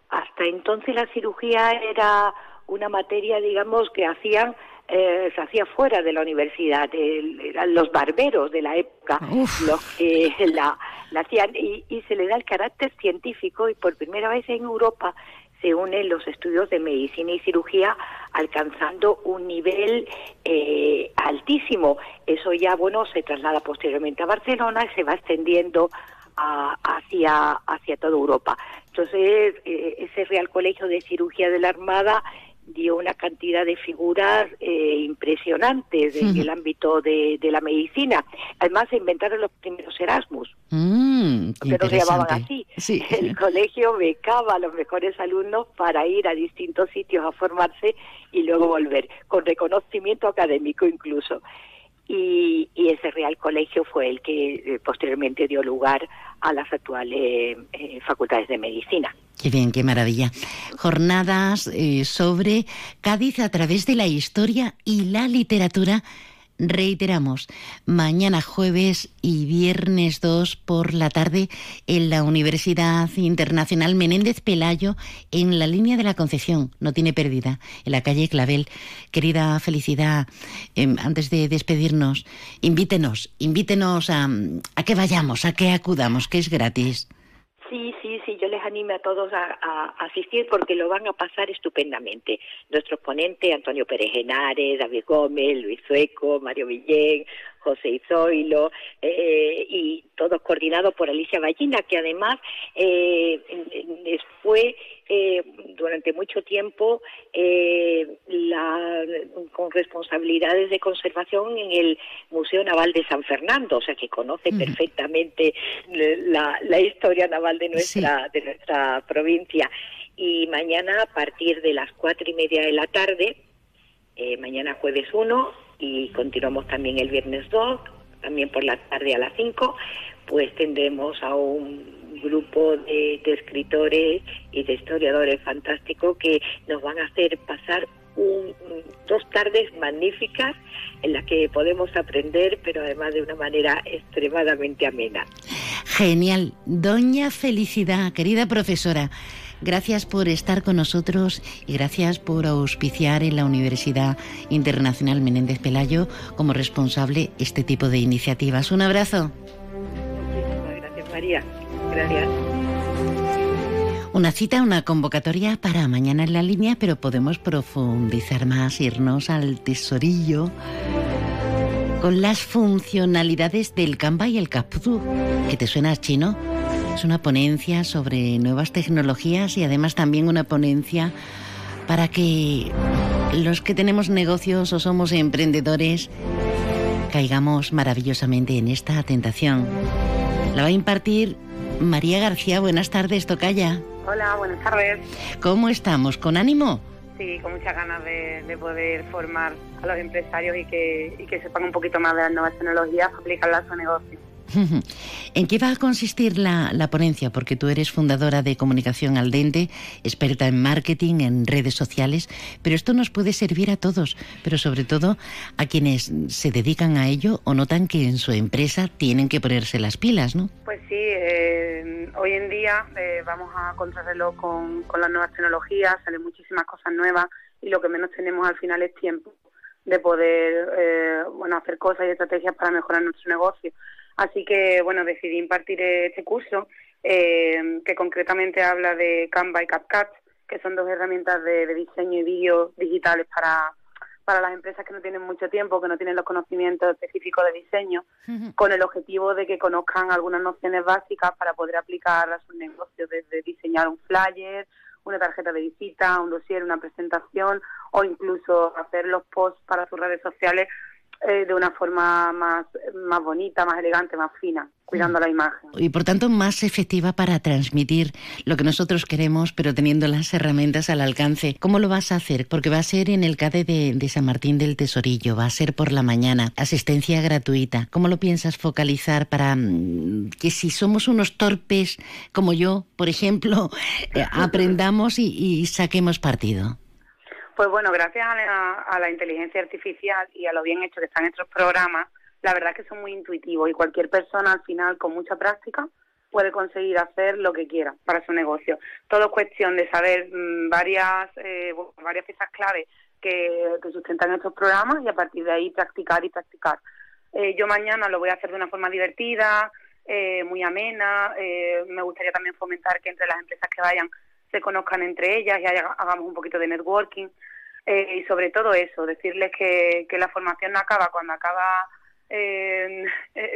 Hasta entonces la cirugía era una materia, digamos, que hacían eh, se hacía fuera de la universidad, el- eran los barberos de la época los que <laughs> la, la hacían y, y se le da el carácter científico y por primera vez en Europa se unen los estudios de medicina y cirugía alcanzando un nivel eh, altísimo. Eso ya, bueno, se traslada posteriormente a Barcelona y se va extendiendo a- hacia, hacia toda Europa. Entonces, eh, ese Real Colegio de Cirugía de la Armada dio una cantidad de figuras eh, impresionantes en el ámbito de, de la medicina. Además, se inventaron los primeros Erasmus Mm, que no se llamaban así. <laughs> El colegio becaba a los mejores alumnos para ir a distintos sitios a formarse y luego volver, con reconocimiento académico incluso. Y, y ese Real Colegio fue el que eh, posteriormente dio lugar a las actuales eh, facultades de medicina. Qué bien, qué maravilla. Jornadas eh, sobre Cádiz a través de la historia y la literatura. Reiteramos, mañana jueves y viernes 2 por la tarde en la Universidad Internacional Menéndez Pelayo en la línea de la Concepción. No tiene pérdida, en la calle Clavel. Querida Felicidad, em, antes de despedirnos, invítenos, invítenos a, a que vayamos, a que acudamos, que es gratis. Sí, sí, sí, yo les animo a todos a, a asistir porque lo van a pasar estupendamente. Nuestros ponentes, Antonio Pérez Henares, David Gómez, Luis Sueco, Mario Villén, José Izoilo, eh, y todos coordinados por Alicia Ballina, que además eh, fue eh, durante mucho tiempo eh, la, con responsabilidades de conservación en el Museo Naval de San Fernando, o sea que conoce perfectamente la, la historia naval de nuestra, de nuestra provincia. Y mañana a partir de las cuatro y media de la tarde, eh, mañana jueves 1 y continuamos también el viernes 2, también por la tarde a las 5, pues tendremos a un grupo de, de escritores y de historiadores fantásticos que nos van a hacer pasar un- dos tardes magníficas en las que podemos aprender, pero además de una manera extremadamente amena. Genial. Doña Felicidad, querida profesora, gracias por estar con nosotros y gracias por auspiciar en la Universidad Internacional Menéndez Pelayo como responsable este tipo de iniciativas. Un abrazo. Gracias, María. Gracias. Una cita, una convocatoria para mañana en la línea, pero podemos profundizar más, irnos al tesorillo con las funcionalidades del Canva y el Capdu, que te suena chino. Es una ponencia sobre nuevas tecnologías y además también una ponencia para que los que tenemos negocios o somos emprendedores caigamos maravillosamente en esta tentación. La va a impartir María García. Buenas tardes, Tocaya. Hola, buenas tardes. ¿Cómo estamos? ¿Con ánimo? Sí, con muchas ganas de, de poder formar a los empresarios y que, y que sepan un poquito más de las nuevas tecnologías aplicarlas a su negocio. <laughs> ¿En qué va a consistir la, ponencia? Porque tú eres fundadora de Comunicación al Dente, experta en marketing, en redes sociales, pero esto nos puede servir a todos, pero sobre todo a quienes se dedican a ello o notan que en su empresa tienen que ponerse las pilas, ¿no? Pues sí, eh, hoy en día eh, vamos a contrarreloj con, con las nuevas tecnologías, salen muchísimas cosas nuevas y lo que menos tenemos al final es tiempo de poder eh, bueno hacer cosas y estrategias para mejorar nuestro negocio. Así que, bueno, decidí impartir este curso eh, que concretamente habla de Canva y CapCut, que son dos herramientas de, de diseño y vídeo digitales para, para las empresas que no tienen mucho tiempo, que no tienen los conocimientos específicos de diseño, con el objetivo de que conozcan algunas nociones básicas para poder aplicar a sus negocios, desde diseñar un flyer, una tarjeta de visita, un dossier, una presentación o incluso hacer los posts para sus redes sociales eh, de una forma más, más bonita, más elegante, más fina, cuidando la imagen. Y por tanto más efectiva para transmitir lo que nosotros queremos, pero teniendo las herramientas al alcance. ¿Cómo lo vas a hacer? Porque va a ser en el CADE de, de San Martín del Tesorillo, va a ser por la mañana, asistencia gratuita. ¿Cómo lo piensas focalizar para mm, que si somos unos torpes como yo, por ejemplo, <laughs> eh, aprendamos y, y saquemos partido? Pues bueno, gracias a la, inteligencia artificial y a lo bien hecho que están estos programas, la verdad es que son muy intuitivos y cualquier persona al final con mucha práctica puede conseguir hacer lo que quiera para su negocio. Todo es cuestión de saber mmm, varias eh, varias piezas clave que, que, sustentan estos programas y a partir de ahí practicar y practicar. Eh, yo mañana lo voy a hacer de una forma divertida, eh, muy amena. eh, me gustaría también fomentar que entre las empresas que vayan se conozcan entre ellas y haga- hagamos un poquito de networking. Eh, y sobre todo eso, decirles que, que la formación no acaba cuando acaba <laughs> eh,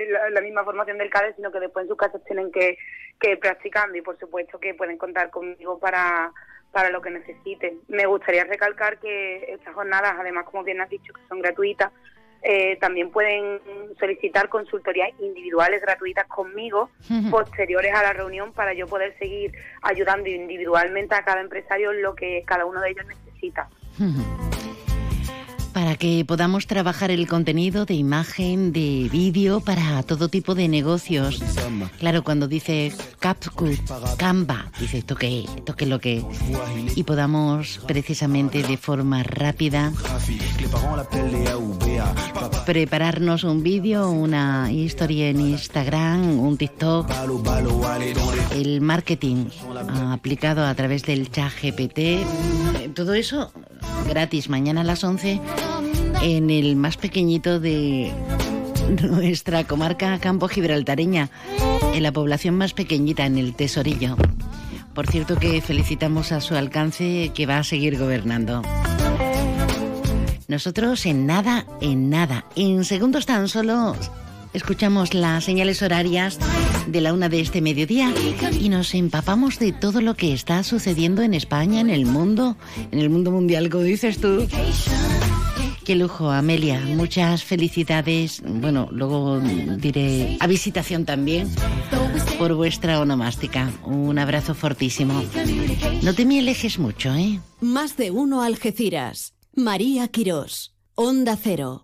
la, la misma formación del CADE, sino que después en sus casas tienen que, que ir practicando y por supuesto que pueden contar conmigo para, para lo que necesiten. Me gustaría recalcar que estas jornadas, además, como bien has dicho, que son gratuitas, eh, también pueden solicitar consultorías individuales gratuitas conmigo posteriores a la reunión para yo poder seguir ayudando individualmente a cada empresario en lo que cada uno de ellos necesita. Que podamos trabajar el contenido de imagen, de vídeo para todo tipo de negocios. Claro, cuando dice CapCut, Canva, dice toque, toque lo que. Y podamos precisamente de forma rápida prepararnos un vídeo, una historia en Instagram, un TikTok, el marketing aplicado a través del chat GPT. Eh, Todo eso gratis mañana a las 11 en el más pequeñito de nuestra comarca Campo Gibraltareña, en la población más pequeñita, en el Tesorillo. Por cierto que felicitamos a su alcance que va a seguir gobernando. Nosotros en nada, en nada, en segundos tan solo escuchamos las señales horarias de la una de este mediodía y nos empapamos de todo lo que está sucediendo en España, en el mundo, en el mundo mundial, como dices tú. Qué lujo, Amelia. Muchas felicidades. Bueno, luego diré a visitación también por vuestra onomástica. Un abrazo fortísimo. No te me alejes mucho, ¿eh? Más de uno Algeciras. María Quirós. Onda Cero.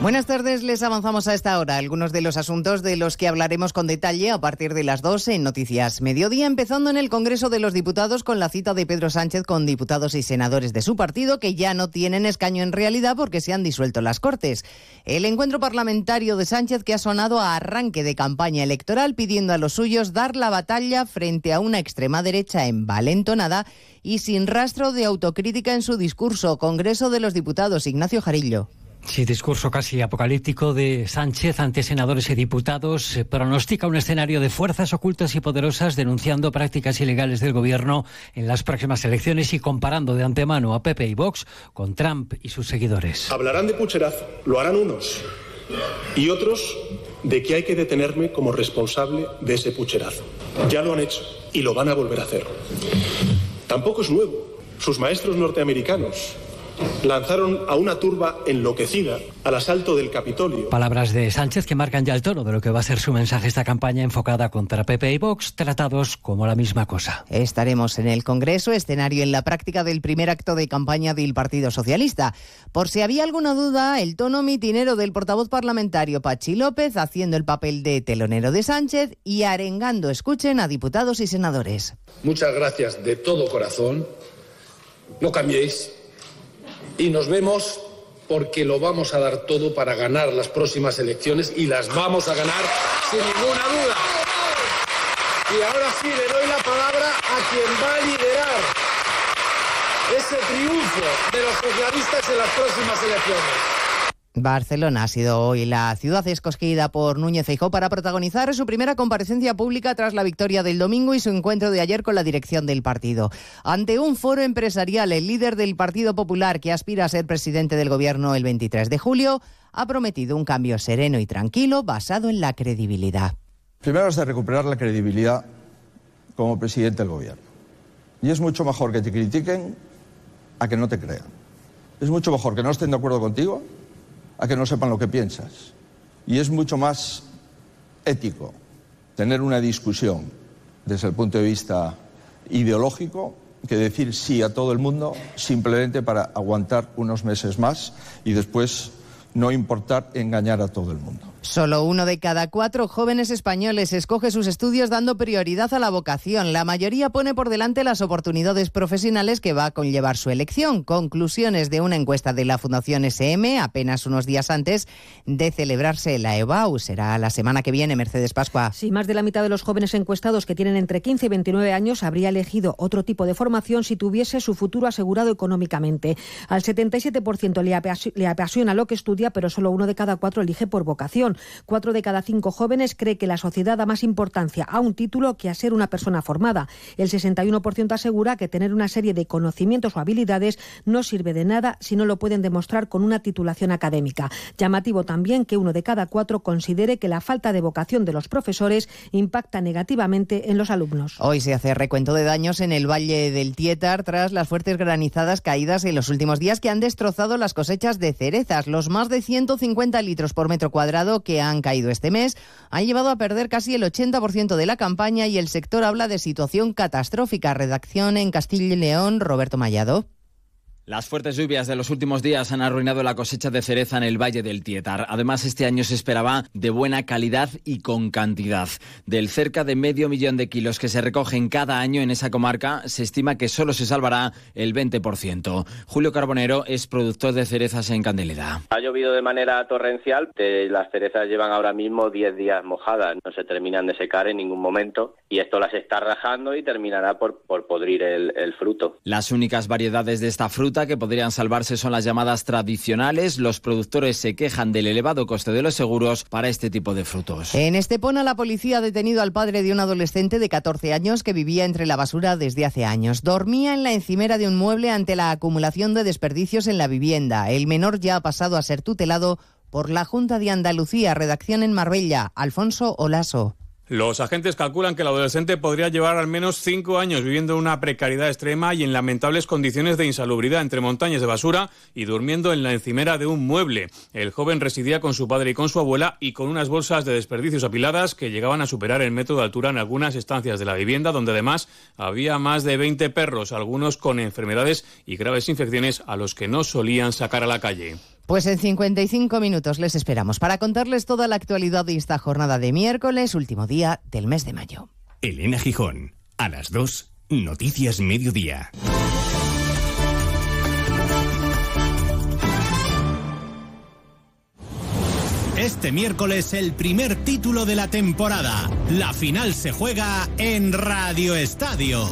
Buenas tardes, les avanzamos a esta hora algunos de los asuntos de los que hablaremos con detalle a partir de las 12 en Noticias Mediodía, empezando en el Congreso de los Diputados con la cita de Pedro Sánchez con diputados y senadores de su partido que ya no tienen escaño en realidad porque se han disuelto las Cortes. El encuentro parlamentario de Sánchez que ha sonado a arranque de campaña electoral pidiendo a los suyos dar la batalla frente a una extrema derecha envalentonada y sin rastro de autocrítica en su discurso. Congreso de los Diputados, Ignacio Jarillo. Sí, discurso casi apocalíptico de Sánchez ante senadores y diputados pronostica un escenario de fuerzas ocultas y poderosas denunciando prácticas ilegales del gobierno en las próximas elecciones y comparando de antemano a Pepe y Vox con Trump y sus seguidores. Hablarán de pucherazo, lo harán unos y otros de que hay que detenerme como responsable de ese pucherazo. Ya lo han hecho y lo van a volver a hacer. Tampoco es nuevo. Sus maestros norteamericanos lanzaron a una turba enloquecida al asalto del Capitolio. Palabras de Sánchez que marcan ya el tono de lo que va a ser su mensaje esta campaña enfocada contra Pepe y Vox, tratados como la misma cosa. Estaremos en el Congreso, escenario en la práctica del primer acto de campaña del Partido Socialista. Por si había alguna duda, el tono mitinero del portavoz parlamentario Pachi López haciendo el papel de telonero de Sánchez y arengando, escuchen, a diputados y senadores. Muchas gracias de todo corazón. No cambiéis y nos vemos porque lo vamos a dar todo para ganar las próximas elecciones y las vamos a ganar sin ninguna duda. Y ahora sí le doy la palabra a quien va a liderar ese triunfo de los socialistas en las próximas elecciones. Barcelona ha sido hoy la ciudad escogida por Núñez Feijóo para protagonizar su primera comparecencia pública tras la victoria del domingo y su encuentro de ayer con la dirección del partido. Ante un foro empresarial, el líder del Partido Popular, que aspira a ser presidente del gobierno el 23 de julio, ha prometido un cambio sereno y tranquilo basado en la credibilidad. Primero es recuperar la credibilidad como presidente del gobierno. Y es mucho mejor que te critiquen a que no te crean. Es mucho mejor que no estén de acuerdo contigo a que no sepan lo que piensas. Y es mucho más ético tener una discusión desde el punto de vista ideológico que decir sí a todo el mundo simplemente para aguantar unos meses más y después no importar engañar a todo el mundo. Solo uno de cada cuatro jóvenes españoles escoge sus estudios dando prioridad a la vocación. La mayoría pone por delante las oportunidades profesionales que va a conllevar su elección. Conclusiones de una encuesta de la Fundación SM apenas unos días antes de celebrarse la EBAU. Será la semana que viene, Mercedes Pascua. Sí, más de la mitad de los jóvenes encuestados que tienen entre 15 y 29 años habría elegido otro tipo de formación si tuviese su futuro asegurado económicamente. Al 77% le, apasi- le apasiona lo que estudia, pero solo uno de cada cuatro elige por vocación. Cuatro de cada cinco jóvenes cree que la sociedad da más importancia a un título que a ser una persona formada. El 61% asegura que tener una serie de conocimientos o habilidades no sirve de nada si no lo pueden demostrar con una titulación académica. Llamativo también que uno de cada cuatro considere que la falta de vocación de los profesores impacta negativamente en los alumnos. Hoy se hace recuento de daños en el Valle del Tietar tras las fuertes granizadas caídas en los últimos días que han destrozado las cosechas de cerezas. Los más de 150 litros por metro cuadrado que han caído este mes han llevado a perder casi el 80% de la campaña y el sector habla de situación catastrófica. Redacción en Castilla y León, Roberto Mallado. Las fuertes lluvias de los últimos días han arruinado la cosecha de cereza en el Valle del Tietar. Además, este año se esperaba de buena calidad y con cantidad. Del cerca de medio millón de kilos que se recogen cada año en esa comarca, se estima que solo se salvará el 20%. Julio Carbonero es productor de cerezas en Candelera. Ha llovido de manera torrencial, eh, las cerezas llevan ahora mismo 10 días mojadas, no se terminan de secar en ningún momento y esto las está rajando y terminará por, por podrir el, el fruto. Las únicas variedades de esta fruta que podrían salvarse son las llamadas tradicionales. Los productores se quejan del elevado coste de los seguros para este tipo de frutos. En Estepona, la policía ha detenido al padre de un adolescente de 14 años que vivía entre la basura desde hace años. Dormía en la encimera de un mueble ante la acumulación de desperdicios en la vivienda. El menor ya ha pasado a ser tutelado por la Junta de Andalucía, redacción en Marbella. Alfonso Olaso. Los agentes calculan que el adolescente podría llevar al menos cinco años viviendo en una precariedad extrema y en lamentables condiciones de insalubridad entre montañas de basura y durmiendo en la encimera de un mueble. El joven residía con su padre y con su abuela y con unas bolsas de desperdicios apiladas que llegaban a superar el metro de altura en algunas estancias de la vivienda, donde además había más de 20 perros, algunos con enfermedades y graves infecciones a los que no solían sacar a la calle. Pues en 55 minutos les esperamos para contarles toda la actualidad de esta jornada de miércoles, último día del mes de mayo. Elena Gijón, a las 2, Noticias Mediodía. Este miércoles el primer título de la temporada. La final se juega en Radio Estadio.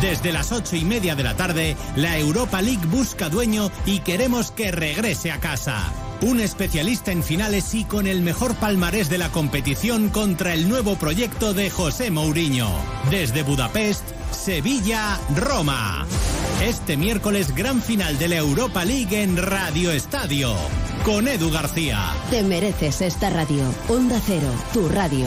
Desde las ocho y media de la tarde, la Europa League busca dueño y queremos que regrese a casa. Un especialista en finales y con el mejor palmarés de la competición contra el nuevo proyecto de José Mourinho. Desde Budapest, Sevilla, Roma. Este miércoles gran final de la Europa League en Radio Estadio. Con Edu García. Te mereces esta radio. Onda Cero, tu radio.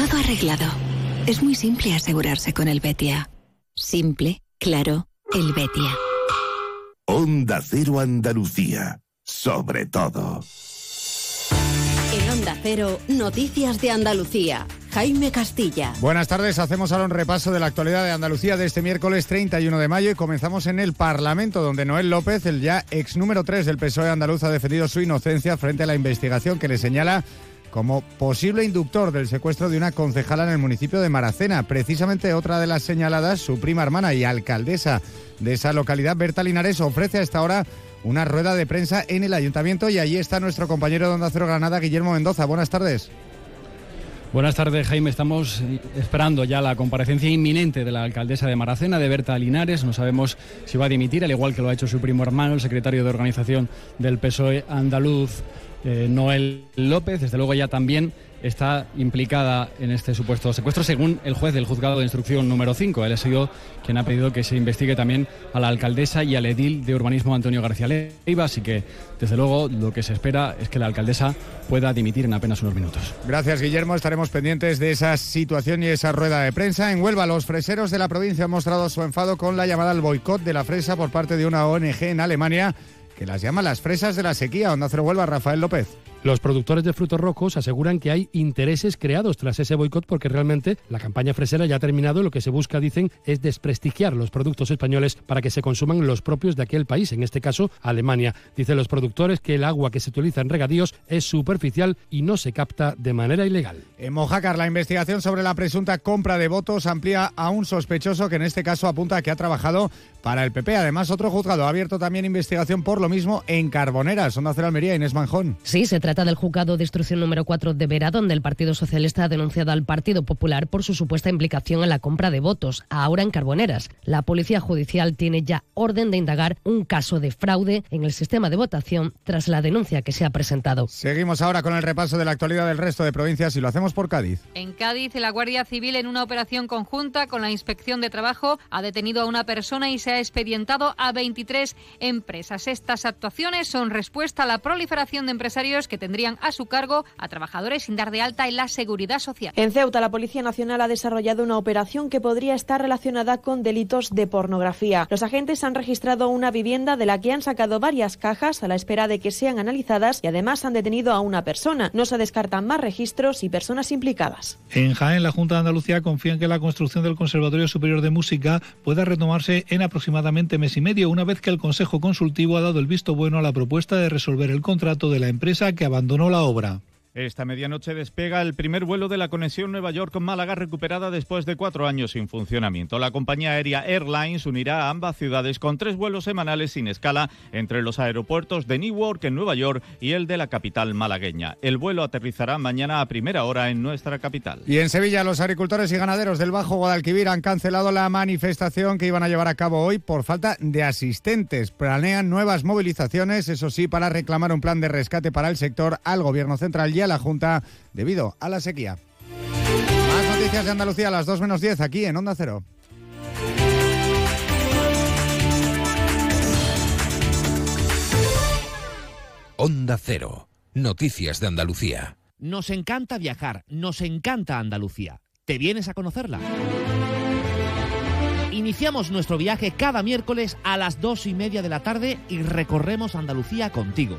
Todo arreglado. Es muy simple asegurarse con el Betia. Simple, claro, el Betia. Onda Cero Andalucía. Sobre todo. En Onda Cero, Noticias de Andalucía. Jaime Castilla. Buenas tardes, hacemos ahora un repaso de la actualidad de Andalucía de este miércoles 31 de mayo y comenzamos en el Parlamento, donde Noel López, el ya ex número 3 del PSOE andaluz, ha defendido su inocencia frente a la investigación que le señala como posible inductor del secuestro de una concejala en el municipio de Maracena. Precisamente otra de las señaladas, su prima hermana y alcaldesa de esa localidad, Berta Linares, ofrece a esta hora una rueda de prensa en el ayuntamiento y allí está nuestro compañero de Onda Cero Granada, Guillermo Mendoza. Buenas tardes. Buenas tardes, Jaime. Estamos esperando ya la comparecencia inminente de la alcaldesa de Maracena, de Berta Linares. No sabemos si va a dimitir, al igual que lo ha hecho su primo hermano, el secretario de organización del PSOE andaluz, eh, Noel López. Desde luego ya también está implicada en este supuesto secuestro, según el juez del juzgado de instrucción número 5. Él ha sido quien ha pedido que se investigue también a la alcaldesa y al edil de urbanismo Antonio García Leiva. Así que, desde luego, lo que se espera es que la alcaldesa pueda dimitir en apenas unos minutos. Gracias, Guillermo. Estaremos pendientes de esa situación y esa rueda de prensa. En Huelva, los freseros de la provincia han mostrado su enfado con la llamada al boicot de la fresa por parte de una ONG en Alemania que las llama las fresas de la sequía. Onda Cero Huelva, Rafael López. Los productores de frutos rojos aseguran que hay intereses creados tras ese boicot porque realmente la campaña fresera ya ha terminado y lo que se busca, dicen, es desprestigiar los productos españoles para que se consuman los propios de aquel país, en este caso Alemania. Dicen los productores que el agua que se utiliza en regadíos es superficial y no se capta de manera ilegal. En Mojácar, la investigación sobre la presunta compra de votos amplía a un sospechoso que en este caso apunta a que ha trabajado para el PP. Además, otro juzgado ha abierto también investigación por lo mismo en Carboneras. Onda Cero Almería, Inés Manjón. Sí, se trata del juzgado de instrucción número 4 de Vera, donde el Partido Socialista ha denunciado al Partido Popular por su supuesta implicación en la compra de votos, ahora en Carboneras. La Policía Judicial tiene ya orden de indagar un caso de fraude en el sistema de votación tras la denuncia que se ha presentado. Seguimos ahora con el repaso de la actualidad del resto de provincias y lo hacemos por Cádiz. En Cádiz, la Guardia Civil, en una operación conjunta con la Inspección de Trabajo, ha detenido a una persona y se ha expedientado a 23 empresas. Estas actuaciones son respuesta a la proliferación de empresarios que tendrían a su cargo a trabajadores sin dar de alta en la seguridad social. En Ceuta, la Policía Nacional ha desarrollado una operación que podría estar relacionada con delitos de pornografía. Los agentes han registrado una vivienda de la que han sacado varias cajas a la espera de que sean analizadas y además han detenido a una persona. No se descartan más registros y personas implicadas. En Jaén, la Junta de Andalucía confía en que la construcción del Conservatorio Superior de Música pueda retomarse en aproximadamente mes y medio, una vez que el Consejo Consultivo ha dado el visto bueno a la propuesta de resolver el contrato de la empresa que abandonó la obra. Esta medianoche despega el primer vuelo de la conexión Nueva York-Málaga recuperada después de cuatro años sin funcionamiento. La compañía aérea Airlines unirá a ambas ciudades con tres vuelos semanales sin escala entre los aeropuertos de Newark en Nueva York y el de la capital malagueña. El vuelo aterrizará mañana a primera hora en nuestra capital. Y en Sevilla los agricultores y ganaderos del Bajo Guadalquivir han cancelado la manifestación que iban a llevar a cabo hoy por falta de asistentes. Planean nuevas movilizaciones, eso sí, para reclamar un plan de rescate para el sector al Gobierno Central la Junta debido a la sequía. Más noticias de Andalucía a las 2 menos 10 aquí en Onda Cero. Onda Cero. Noticias de Andalucía. Nos encanta viajar, nos encanta Andalucía. ¿Te vienes a conocerla? Iniciamos nuestro viaje cada miércoles a las dos y media de la tarde y recorremos Andalucía contigo.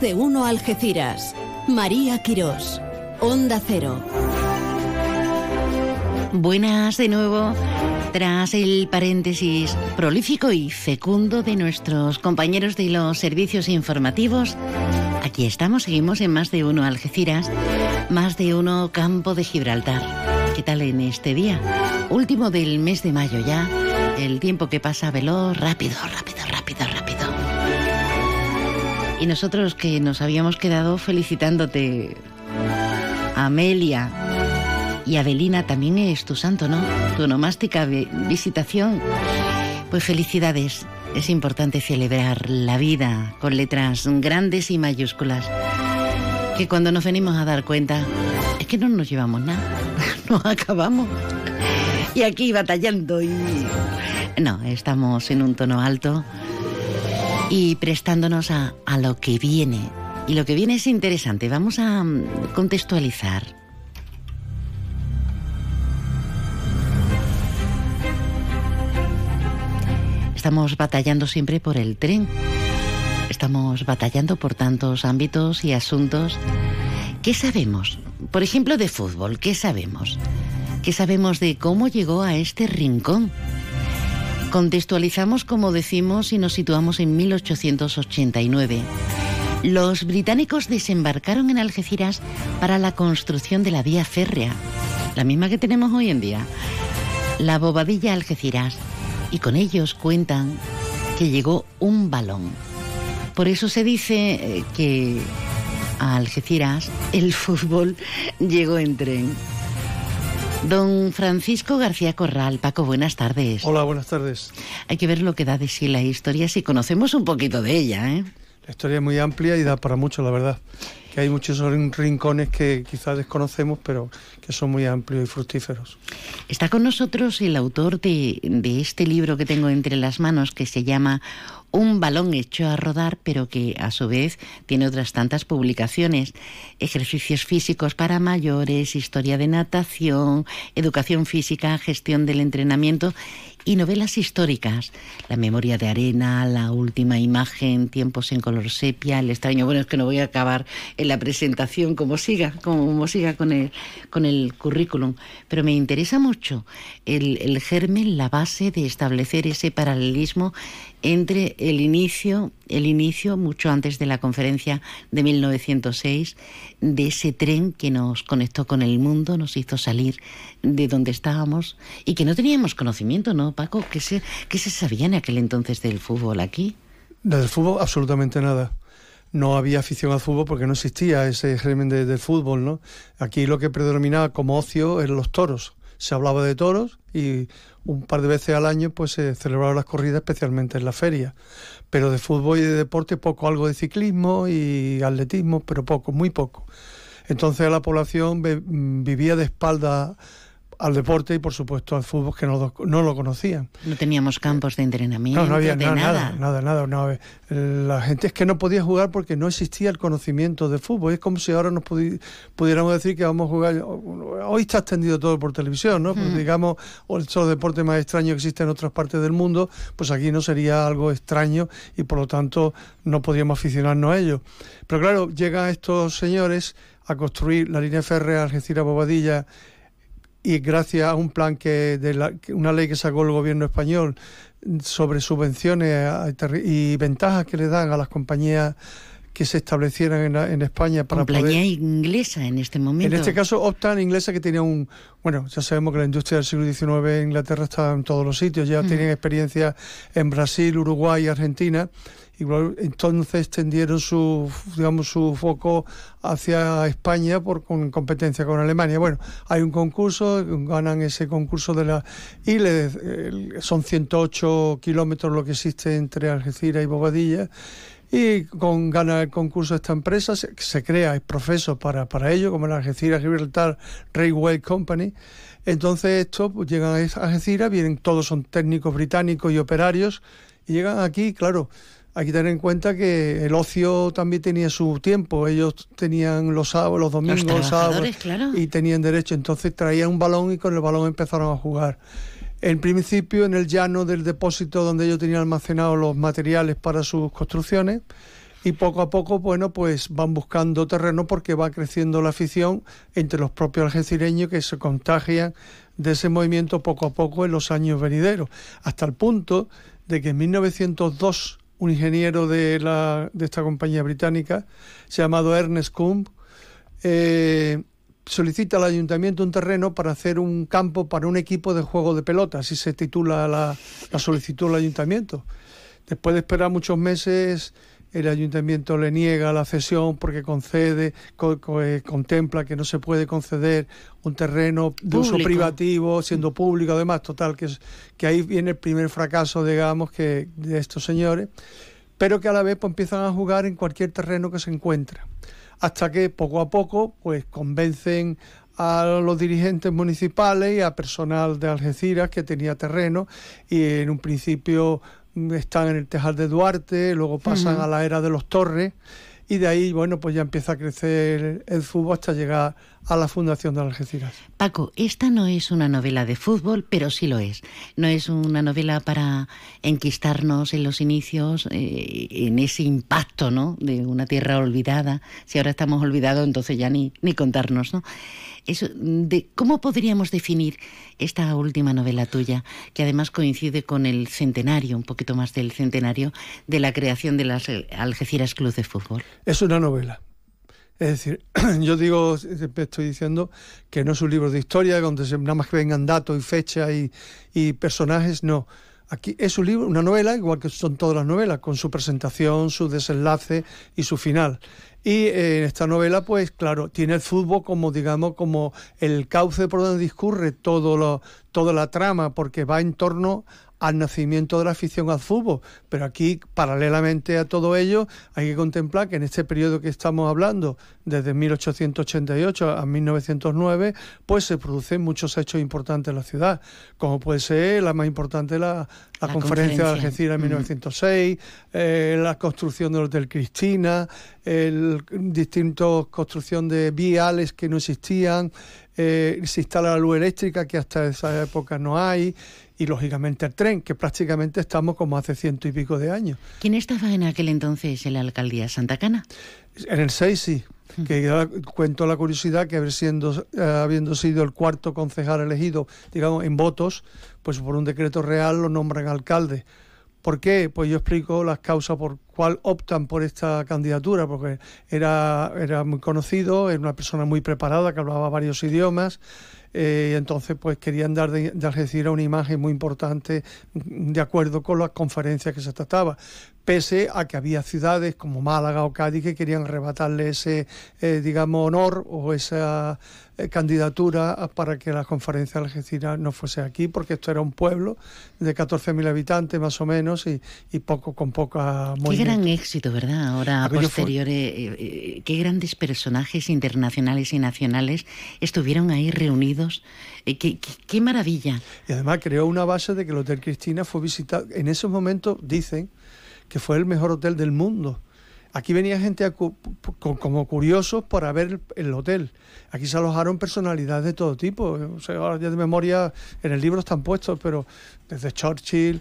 De uno Algeciras. María Quirós. Onda Cero. Buenas de nuevo. Tras el paréntesis prolífico y fecundo de nuestros compañeros de los servicios informativos, aquí estamos, seguimos en más de uno Algeciras, más de uno Campo de Gibraltar. ¿Qué tal en este día? Último del mes de mayo ya. El tiempo que pasa veloz, rápido, rápido. Y nosotros que nos habíamos quedado felicitándote, Amelia y Avelina, también es tu santo, ¿no? Tu onomástica visitación. Pues felicidades. Es importante celebrar la vida con letras grandes y mayúsculas. Que cuando nos venimos a dar cuenta, es que no nos llevamos nada. <laughs> Nos acabamos. Y aquí batallando y... No, estamos en un tono alto y prestándonos a, a lo que viene. Y lo que viene es interesante. Vamos a mm, contextualizar. Estamos batallando siempre por el tren. Estamos batallando por tantos ámbitos y asuntos. ¿Qué sabemos? Por ejemplo, de fútbol, ¿qué sabemos? ¿Qué sabemos de cómo llegó a este rincón? Contextualizamos, como decimos, y nos situamos en 1889. Los británicos desembarcaron en Algeciras para la construcción de la vía férrea, la misma que tenemos hoy en día, la Bobadilla Algeciras, y con ellos cuentan que llegó un balón. Por eso se dice eh, que a Algeciras el fútbol llegó en tren. Don Francisco García Corral, Paco, buenas tardes. Hola, buenas tardes. Hay que ver lo que da de sí la historia si conocemos un poquito de ella, ¿eh? La historia es muy amplia y da para mucho, la verdad. Que hay muchos rincones que quizás desconocemos, pero que son muy amplios y fructíferos. Está con nosotros el autor de, de este libro que tengo entre las manos, que se llama un balón hecho a rodar, pero que a su vez tiene otras tantas publicaciones. Ejercicios físicos para mayores, historia de natación, educación física, gestión del entrenamiento y novelas históricas. La memoria de arena, la última imagen, tiempos en color sepia, el extraño. Bueno, es que no voy a acabar en la presentación como siga, como siga con el, con el currículum. Pero me interesa mucho el, el germen, la base de establecer ese paralelismo entre el inicio, el inicio mucho antes de la conferencia de 1906, de ese tren que nos conectó con el mundo, nos hizo salir de donde estábamos y que no teníamos conocimiento, ¿no, Paco? ¿Qué se, qué se sabía en aquel entonces del fútbol aquí? Del fútbol absolutamente nada. No había afición al fútbol porque no existía ese germen de, del fútbol, ¿no? Aquí lo que predominaba como ocio eran los toros. Se hablaba de toros y un par de veces al año pues se celebraban las corridas, especialmente en la feria. Pero de fútbol y de deporte poco, algo de ciclismo y atletismo, pero poco, muy poco. Entonces la población vivía de espalda al deporte y por supuesto al fútbol que no, no lo conocían. No teníamos campos de entrenamiento, no, no había de nada, nada, nada, nada, La gente es que no podía jugar porque no existía el conocimiento de fútbol. Es como si ahora nos pudiéramos decir que vamos a jugar. Hoy está extendido todo por televisión, ¿no? Pues digamos, o el deporte más extraño que existe en otras partes del mundo, pues aquí no sería algo extraño y por lo tanto no podríamos aficionarnos a ello. Pero claro, llegan estos señores a construir la línea férrea Algeciras-Bobadilla y gracias a un plan que de la, una ley que sacó el gobierno español sobre subvenciones y ventajas que le dan a las compañías que se establecieran en, España para Compañía inglesa en este momento. En este caso optan inglesa que tenía un... Bueno, ya sabemos que la industria del siglo XIX en Inglaterra está en todos los sitios, ya tienen experiencia en Brasil, Uruguay y Argentina entonces tendieron su, digamos, su foco hacia España por con competencia con Alemania. Bueno, hay un concurso, ganan ese concurso de la... y le, son 108 kilómetros lo que existe entre Algeciras y Bobadilla y con gana el concurso esta empresa se, crea el profesor para, para ello, como la Algeciras Gibraltar Railway Company. Entonces esto pues, llegan a Algeciras, vienen todos son técnicos británicos y operarios y llegan aquí, claro, hay que tener en cuenta que el ocio también tenía su tiempo. Ellos tenían los sábados, los domingos, los sábados y tenían derecho. Entonces traían un balón y con el balón empezaron a jugar. En principio, en el llano del depósito donde ellos tenían almacenados los materiales para sus construcciones. Y poco a poco, bueno, pues van buscando terreno porque va creciendo la afición entre los propios algecireños que se contagian de ese movimiento poco a poco en los años venideros. Hasta el punto de que en 1902 un ingeniero de, la, de esta compañía británica, llamado Ernest Kump, eh, solicita al ayuntamiento un terreno para hacer un campo para un equipo de juego de pelota, así se titula la, la solicitud del ayuntamiento. Después de esperar muchos meses, el ayuntamiento le niega la cesión porque concede, eh, contempla que no se puede conceder un terreno de uso privativo, siendo público además, total, que, es, que ahí viene el primer fracaso, digamos, que de estos señores, pero que a la vez pues, empiezan a jugar en cualquier terreno que se encuentra, hasta que poco a poco pues convencen a los dirigentes municipales y a personal de Algeciras que tenía terreno y en un principio están en el Tejar de Duarte, luego pasan a la era de los Torres y de ahí, bueno, pues ya empieza a crecer el fútbol hasta llegar a la fundación de Algeciras. Paco, esta no es una novela de fútbol, pero sí lo es. No es una novela para enquistarnos en los inicios, eh, en ese impacto, ¿no? De una tierra olvidada. Si ahora estamos olvidados, entonces ya ni, ni contarnos, ¿no? Eso, de, ¿Cómo podríamos definir esta última novela tuya, que además coincide con el centenario, un poquito más del centenario, de la creación de las Algeciras Club de Fútbol? Es una novela. Es decir, <clears throat> yo digo, estoy diciendo que no es un libro de historia donde nada más que vengan datos y fechas y, personajes, no. Aquí es un libro, una novela, igual que son todas las novelas, con su presentación, su desenlace y su final. Y eh, en esta novela, pues claro, tiene el fútbol como, digamos, como el cauce por donde discurre todo toda la trama, porque va en torno al nacimiento de la afición al fútbol. Pero aquí, paralelamente a todo ello, hay que contemplar que en este periodo que estamos hablando, desde 1888 a 1909, pues se producen muchos hechos importantes en la ciudad, como puede ser la más importante, la, la, conferencia, de Algeciras en 1906, eh, la construcción del Hotel Cristina, el distintos construcción de viales que no existían, eh, se instala la luz eléctrica que hasta esa época no hay y lógicamente el tren, que prácticamente estamos como hace ciento y pico de años. ¿Quién estaba en aquel entonces en la alcaldía Santa Cana? En el 6 sí, que cuento la curiosidad que haber siendo, eh, habiendo sido el cuarto concejal elegido, digamos, en votos, pues por un decreto real lo nombran alcalde. ¿Por qué? Pues yo explico las causas por cuál optan por esta candidatura, porque era, era muy conocido, era una persona muy preparada que hablaba varios idiomas, eh, entonces pues querían dar de, Algeciras una imagen muy importante de acuerdo con las conferencias que se trataba. Pese a que había ciudades como Málaga o Cádiz que querían arrebatarle ese, eh, digamos, honor o esa eh, candidatura para que la conferencia de Algeciras no fuese aquí, porque esto era un pueblo de 14.000 habitantes más o menos y, poco con poca Qué gran éxito, ¿verdad? Ahora, a posteriores, eh, qué grandes personajes internacionales y nacionales estuvieron ahí reunidos. Qué, qué como Y además creó una base de que el Hotel Cristina fue visitado, en esos momentos dicen que fue el mejor hotel del mundo. Aquí venía gente como curiosos para ver el, hotel. Aquí se alojaron personalidades de todo tipo. O sea, ahora ya de memoria en el libro están puestos, pero desde Churchill,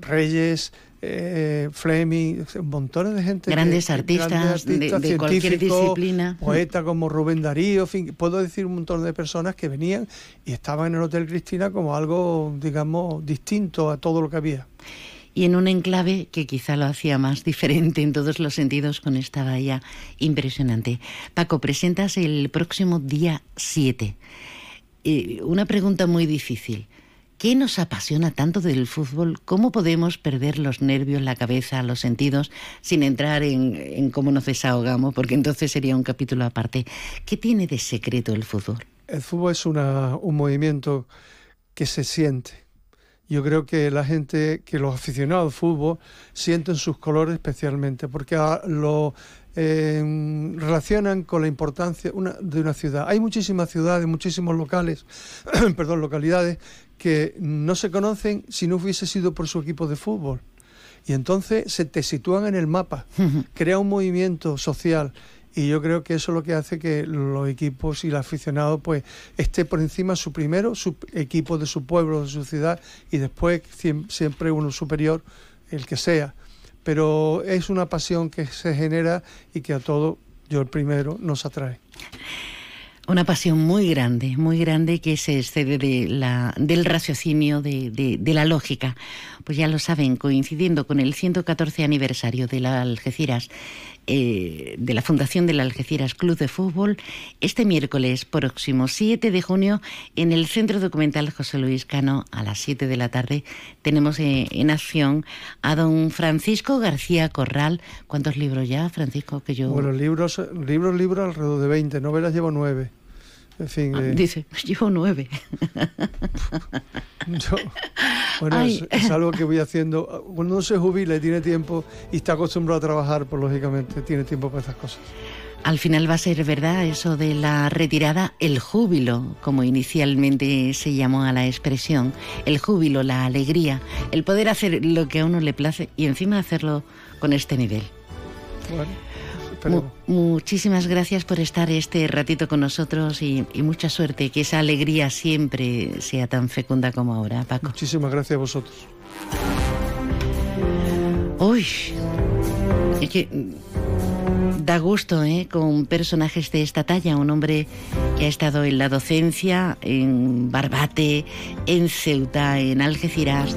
Reyes, eh, Fleming, montones de gente. Grandes artistas, de, cualquier disciplina. Poetas como Rubén Darío, fin, puedo decir un montón de personas que venían y estaban en el Hotel Cristina como algo, digamos, distinto a todo lo que había y en un enclave que quizá lo hacía más diferente en todos los sentidos con esta bahía impresionante. Paco, presentas el próximo día 7. Eh, una pregunta muy difícil. ¿Qué nos apasiona tanto del fútbol? ¿Cómo podemos perder los nervios, la cabeza, los sentidos sin entrar en, cómo nos desahogamos? Porque entonces sería un capítulo aparte. ¿Qué tiene de secreto el fútbol? El fútbol es un movimiento que se siente, yo creo que la gente, que los aficionados al fútbol sienten sus colores especialmente, porque lo eh, relacionan con la importancia de una ciudad. Hay muchísimas ciudades, muchísimos locales, <clears throat> perdón, localidades que no se conocen si no hubiese sido por su equipo de fútbol. Y entonces se te sitúan en el mapa, <laughs> crea un movimiento social y yo creo que eso es lo que hace que los equipos y el aficionado pues esté por encima su primero su equipo de su pueblo de su ciudad y después siempre uno superior el que sea pero es una pasión que se genera y que a todo yo el primero nos atrae una pasión muy grande, muy grande que se excede de la, del raciocinio, de, de, la lógica. Pues ya lo saben, coincidiendo con el 114 aniversario de la Algeciras, eh, de la Fundación del Algeciras Club de Fútbol este miércoles próximo 7 de junio en el Centro Documental José Luis Cano a las 7 de la tarde tenemos eh, en acción a don Francisco García Corral. ¿Cuántos libros ya, Francisco? Que yo... Bueno, libros, libros, libros alrededor de 20, novelas llevo 9. En fin, ah, eh. Dice, llevo nueve. <laughs> bueno, es, algo que voy haciendo. Cuando uno se jubila y tiene tiempo y está acostumbrado a trabajar, pues lógicamente tiene tiempo para estas cosas. Al final va a ser verdad eso de la retirada, el júbilo, como inicialmente se llamó a la expresión, el júbilo, la alegría, el poder hacer lo que a uno le place y encima hacerlo con este nivel. Bueno, muchísimas gracias por estar este ratito con nosotros y, y, mucha suerte, que esa alegría siempre sea tan fecunda como ahora, Paco. Muchísimas gracias a vosotros. Uy, es que da gusto, ¿eh? Con personajes de esta talla, un hombre que ha estado en la docencia, en Barbate, en Ceuta, en Algeciras,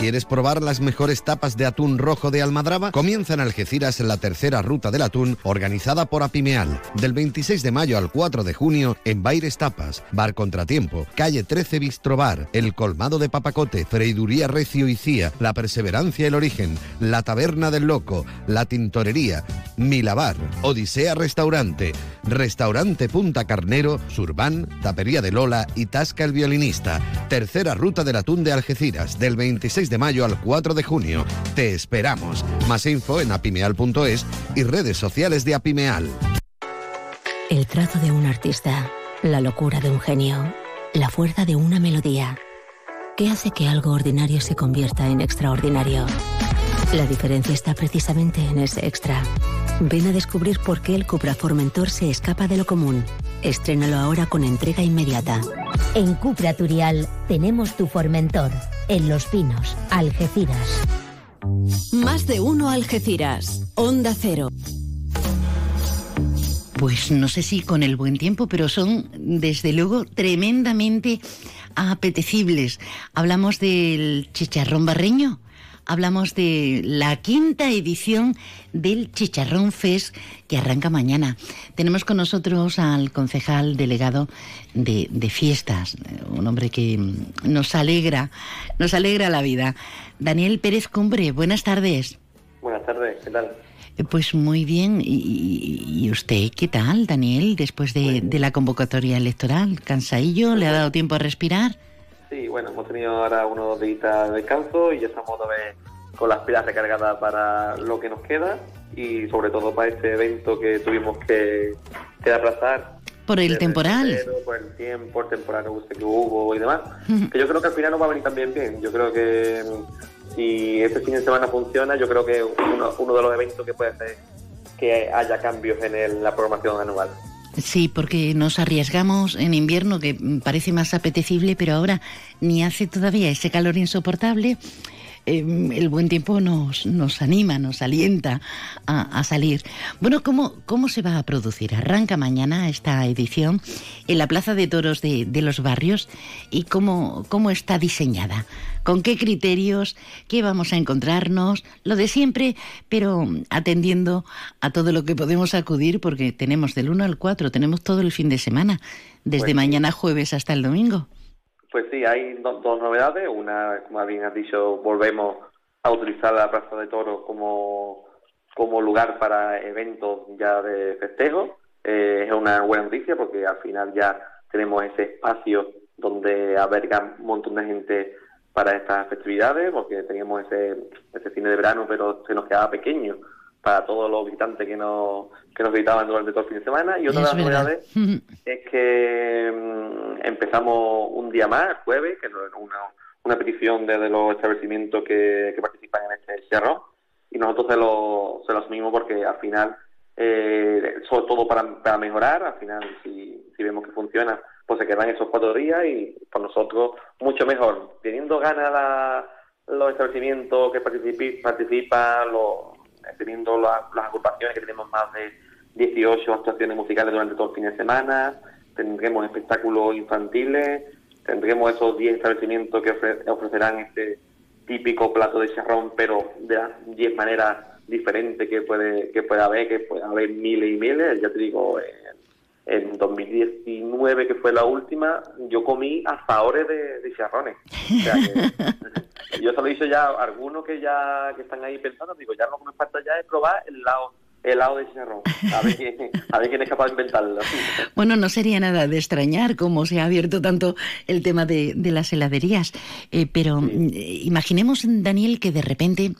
¿Quieres probar las mejores tapas de atún rojo de Almadraba? Comienza en Algeciras la tercera ruta del atún organizada por Apimeal. Del 26 de mayo al 4 de junio en Baires Tapas, Bar Contratiempo, Calle 13 Bistrobar, El Colmado de Papacote, Freiduría Recio y Cía, La Perseverancia El Origen, La Taberna del Loco, La Tintorería, Milabar, Odisea Restaurante, Restaurante Punta Carnero, Surbán, Tapería de Lola y Tasca el Violinista. Tercera ruta del atún de Algeciras, del 26 de mayo al 4 de junio. Te esperamos. Más info en apimeal.es y redes sociales de Apimeal. El trazo de un artista, la locura de un genio, la fuerza de una melodía. ¿Qué hace que algo ordinario se convierta en extraordinario? La diferencia está precisamente en ese extra. Ven a descubrir por qué el Cupra Formentor se escapa de lo común. Estrénalo ahora con entrega inmediata. En Cupra Turial tenemos tu Formentor, en Los Pinos, Algeciras. Más de uno Algeciras. Onda Cero. Pues no sé si con el buen tiempo, pero son desde luego tremendamente apetecibles. Hablamos del chicharrón barreño, hablamos de la quinta edición del Chicharrón Fest que arranca mañana. Tenemos con nosotros al concejal delegado de, de fiestas, un hombre que nos alegra, nos alegra la vida. Daniel Pérez Cumbre, buenas tardes. Buenas tardes, ¿qué tal? Eh, Pues muy bien. ¿Y, y usted qué tal, Daniel, después de, de la convocatoria electoral? ¿Cansadillo? ¿Le ha dado tiempo a respirar? Sí, bueno, hemos tenido ahora unos días de descanso y ya estamos otra vez con las pilas recargadas para lo que nos queda y sobre todo para este evento que tuvimos que, que aplazar. Por el temporal. por el tiempo, el temporal que hubo y demás. Que yo creo que al final nos va a venir también bien. Yo creo que si este fin de semana funciona, yo creo que uno, uno de los eventos que puede hacer que haya cambios en el- la programación anual. Sí, porque nos arriesgamos en invierno, que parece más apetecible, pero ahora ni hace todavía ese calor insoportable. Eh, el buen tiempo nos, nos anima, nos alienta a, a salir. Bueno, ¿cómo, ¿cómo se va a producir? Arranca mañana esta edición en la Plaza de Toros de, de los Barrios y cómo, cómo está diseñada. ¿Con qué criterios? ¿Qué vamos a encontrarnos? Lo de siempre, pero atendiendo a todo lo que podemos acudir, porque tenemos del 1 al 4, tenemos todo el fin de semana, desde Pues mañana jueves hasta el domingo. Pues sí, hay do- dos novedades. Una, como bien has dicho, volvemos a utilizar la Plaza de Toros como, como lugar para eventos ya de festejo. Eh, es una buena noticia porque al final ya tenemos ese espacio donde alberga un montón de gente para estas festividades, porque teníamos ese, ese cine de verano, pero se nos quedaba pequeño para todos los visitantes que nos, que nos visitaban durante todo el fin de semana. Y otra de las novedades <laughs> es que mm, empezamos un día más, el jueves, que es una, una petición desde los establecimientos que, que participan en este cerro, y nosotros se lo, se lo asumimos porque al final, eh, sobre todo para, para mejorar, al final si, si vemos que funciona, pues se quedan esos cuatro días y por nosotros mucho mejor. Teniendo ganas la- los establecimientos que participi- participan, los, teniendo la- las agrupaciones que tenemos más de 18 actuaciones musicales durante todo el fin de semana, tendremos espectáculos infantiles, tendremos esos 10 establecimientos que ofre- ofrecerán este típico plato de charrón, pero de las 10 maneras diferentes que puede que puede haber, que puede haber miles y miles. Ya te digo, en, en 2019, que fue la última, yo comí asaores de, de charrones. O sea que- <laughs> yo se lo he dicho ya a algunos que ya que están ahí pensando, digo, ya lo que me falta ya es probar el helado, helado de chicharrón. A ver quién, a ver quién es capaz de inventarlo. <laughs> Bueno, no sería nada de extrañar cómo se ha abierto tanto el tema de, de las heladerías, Eh, pero mm, eh, imaginemos, Daniel, que de repente,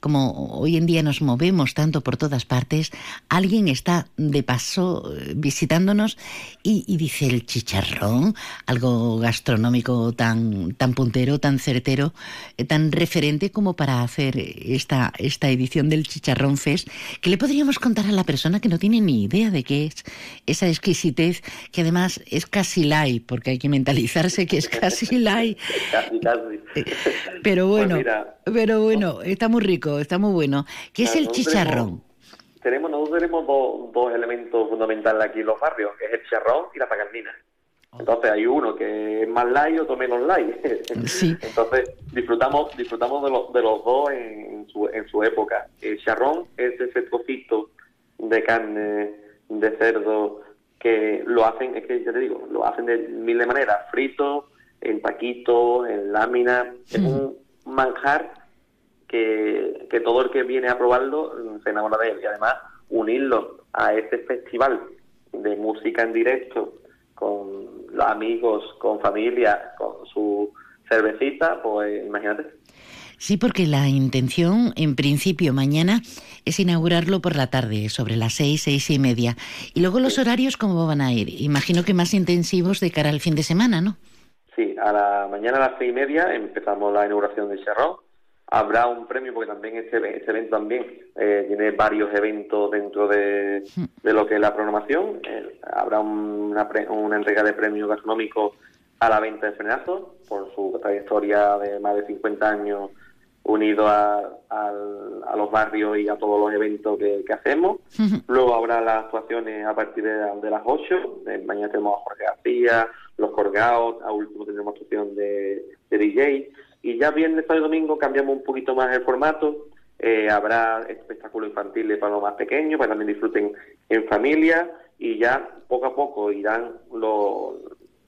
como hoy en día nos movemos tanto por todas partes, alguien está de paso eh, visitándonos y, y dice el chicharrón, algo gastronómico tan, tan puntero, tan certero, eh, tan referente como para hacer esta, esta edición del Chicharrón Fest, que le podríamos contar a la persona que no tiene ni idea de qué es esa exquisitez, que además es casi light, porque hay que mentalizarse que es casi light. <laughs> casi, casi. Pero bueno, Pues mira, pero bueno, está muy rico, está muy bueno. ¿Qué es el chicharrón? tenemos nosotros tenemos dos, dos elementos fundamentales aquí en los barrios, que es el charrón y la pagandina. Entonces hay uno que es más light, otro menos light. <laughs> Entonces disfrutamos disfrutamos de, los de los dos en, en su, en su época. El charrón es ese trocito de carne de cerdo que lo hacen, es que ya te digo, lo hacen de mil de maneras, frito, en taquito, en lámina, es un manjar que, que todo el que viene a probarlo se enamora de él y además unirlo a este festival de música en directo con los amigos, con familia, con su cervecita, pues imagínate. Sí, porque la intención, en principio, mañana es inaugurarlo por la tarde, sobre las seis, seis y media. Y luego los horarios, ¿cómo van a ir? Imagino que más intensivos de cara al fin de semana, ¿no? Sí, a la mañana a las seis y media empezamos la inauguración del Charrón. Habrá un premio porque también este, este evento también eh, tiene varios eventos dentro de, de lo que es la programación. Eh, habrá una, pre- una entrega de premios gastronómicos a la venta de frenazos por su trayectoria de más de 50 años unido a, los barrios y a todos los eventos que, hacemos. Luego habrá las actuaciones a partir de, las 8. mañana tenemos a Jorge García, los colgados, a último tendremos actuación de, de DJ. Y ya viernes, sábado y domingo cambiamos un poquito más el formato. Eh, habrá espectáculos infantiles para los más pequeños, para que también disfruten en familia. Y ya poco a poco irán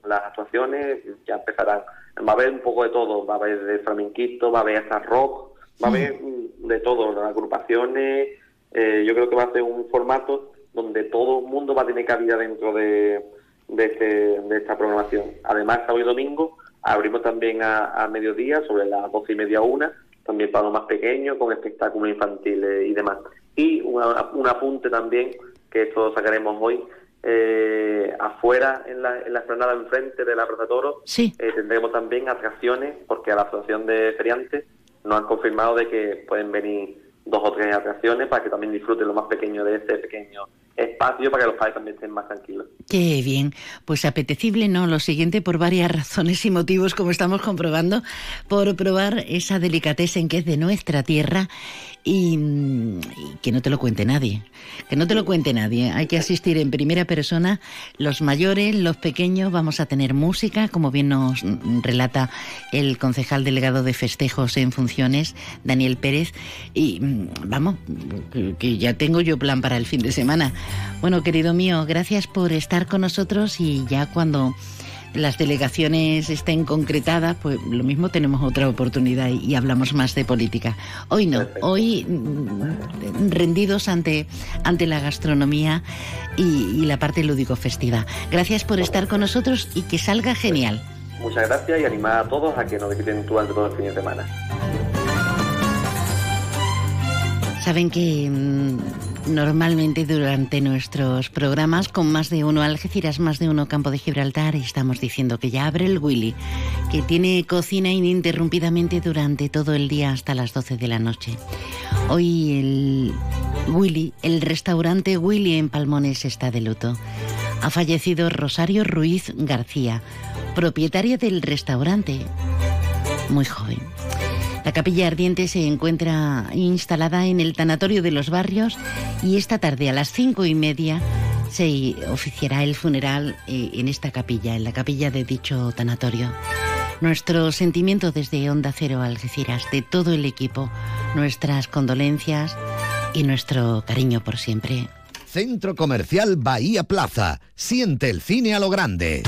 las actuaciones, ya empezarán. Va a haber un poco de todo, va a haber de flamenquito, va a haber hasta rock, va a haber mm, de todo, las agrupaciones. Eh, yo creo que va a ser un formato donde todo el mundo va a tener cabida dentro de, de, este, de esta programación. Además, sábado y domingo abrimos también a, mediodía, sobre las doce y media una, también para los más pequeños, con espectáculos infantiles y demás. Y un apunte también, que esto sacaremos hoy, eh, afuera en la, en la explanada enfrente de la Plaza Toro, eh, tendremos también atracciones, porque a la Asociación de Feriantes nos han confirmado de que pueden venir dos o tres atracciones para que también disfruten lo más pequeño de este pequeño espacio para que los padres también estén más tranquilos. Qué bien, pues apetecible, ¿no? Lo siguiente por varias razones y motivos, como estamos comprobando, por probar esa en que es de nuestra tierra y, que no te lo cuente nadie. Que no te lo cuente nadie. Hay que asistir en primera persona. Los mayores, los pequeños, vamos a tener música, como bien nos relata el concejal delegado de festejos en funciones, Daniel Pérez. Y vamos, que ya tengo yo plan para el fin de semana. Bueno, querido mío, gracias por estar con nosotros y ya cuando las delegaciones estén concretadas, pues lo mismo tenemos otra oportunidad y hablamos más de política. Hoy no, hoy mm, rendidos ante, ante la gastronomía y, la parte lúdico-festiva. Gracias por estar con nosotros y que salga genial. Muchas gracias y animar a todos a que nos visiten durante todo el fin de semana. Saben que mm, Normalmente durante nuestros programas con más de uno Algeciras, más de uno Campo de Gibraltar, estamos diciendo que ya abre el Willy, que tiene cocina ininterrumpidamente durante todo el día hasta las 12 de la noche. Hoy el Willy, el restaurante Willy en Palmones está de luto. Ha fallecido Rosario Ruiz García, propietaria del restaurante, muy joven. La capilla ardiente se encuentra instalada en el tanatorio de los barrios y esta tarde a las cinco y media se oficiará el funeral eh, en esta capilla, en la capilla de dicho tanatorio. Nuestro sentimiento desde Onda Cero Algeciras, de todo el equipo, nuestras condolencias y nuestro cariño por siempre. Centro Comercial Bahía Plaza. Siente el cine a lo grande.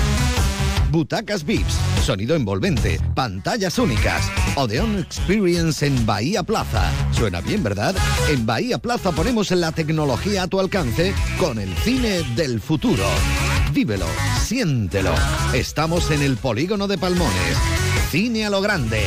Butacas VIPS, sonido envolvente, pantallas únicas. Odeon Experience en Bahía Plaza. Suena bien, ¿verdad? En Bahía Plaza ponemos la tecnología a tu alcance con el cine del futuro. Vívelo, siéntelo. Estamos en el polígono de Palmones. Cine a lo grande.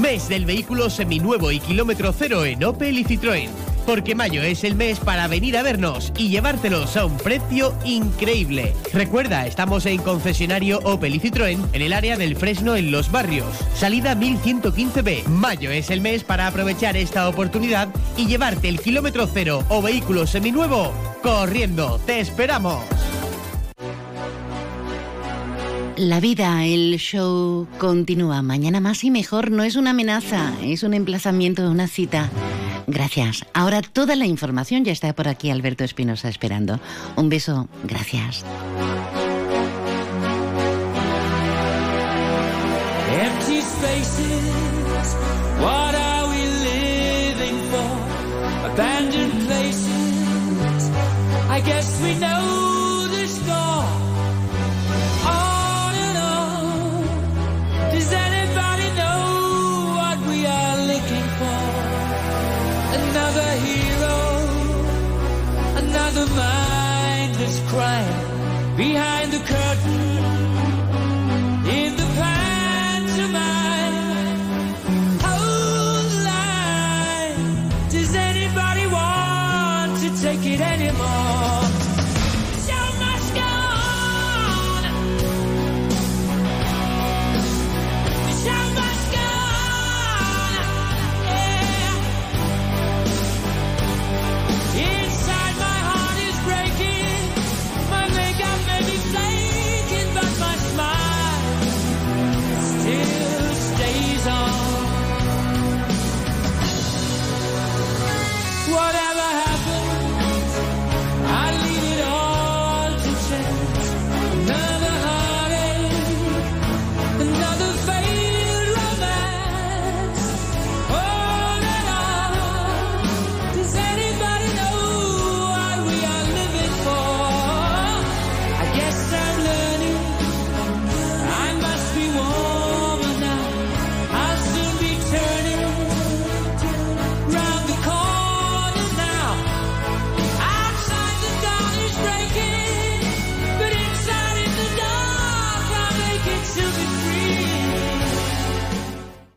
Mes del vehículo seminuevo y kilómetro cero en Opel y Citroën porque mayo es el mes para venir a vernos y llevártelos a un precio increíble. Recuerda, estamos en concesionario Opel y Citroën en el área del Fresno en Los Barrios. Salida 1115B. Mayo es el mes para aprovechar esta oportunidad y llevarte el kilómetro cero o vehículo seminuevo corriendo. ¡Te esperamos! La vida, el show continúa. Mañana más y mejor no es una amenaza, es un emplazamiento, una cita. Gracias. Ahora toda la información ya está por aquí Alberto Espinosa esperando. Un beso. Gracias. I guess we know. Crying behind the curtain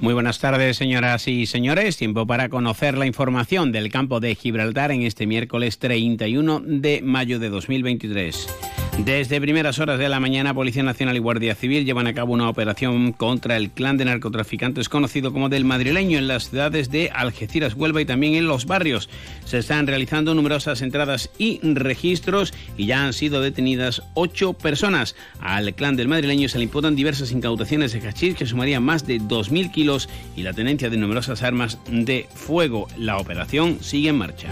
Muy buenas tardes, señoras y señores. Tiempo para conocer la información del campo de Gibraltar en este miércoles 31 de mayo de 2023. Desde primeras horas de la mañana, Policía Nacional y Guardia Civil llevan a cabo una operación contra el clan de narcotraficantes conocido como del madrileño en las ciudades de Algeciras, Huelva y también en los barrios. Se están realizando numerosas entradas y registros y ya han sido detenidas ocho personas. Al clan del madrileño se le imputan diversas incautaciones de hachís que sumarían más de 2.000 kilos y la tenencia de numerosas armas de fuego. La operación sigue en marcha.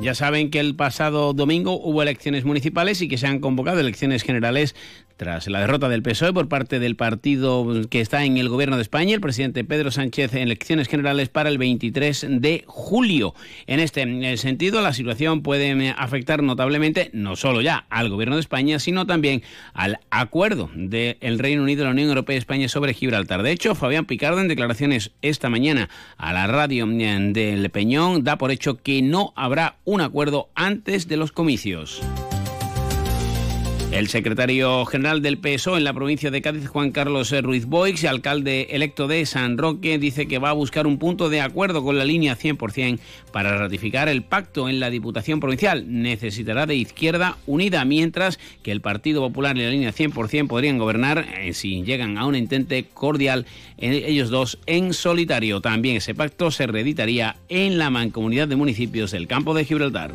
Ya saben que el pasado domingo hubo elecciones municipales y que se han convocado elecciones generales tras la derrota del PSOE por parte del partido que está en el gobierno de España, el presidente Pedro Sánchez en elecciones generales para el 23 de julio. En este sentido, la situación puede afectar notablemente no solo ya al gobierno de España, sino también al acuerdo del Reino Unido, la Unión Europea y España sobre Gibraltar. De hecho, Fabián Picardo, en declaraciones esta mañana a la radio del Peñón, da por hecho que no habrá un acuerdo antes de los comicios. El secretario general del PSOE en la provincia de Cádiz, Juan Carlos Ruiz Boix, alcalde electo de San Roque, dice que va a buscar un punto de acuerdo con la línea 100% para ratificar el pacto en la Diputación Provincial. Necesitará de Izquierda Unida, mientras que el Partido Popular y la línea 100% podrían gobernar eh, si llegan a un intente cordial eh, ellos dos en solitario. También ese pacto se reeditaría en la mancomunidad de municipios del campo de Gibraltar.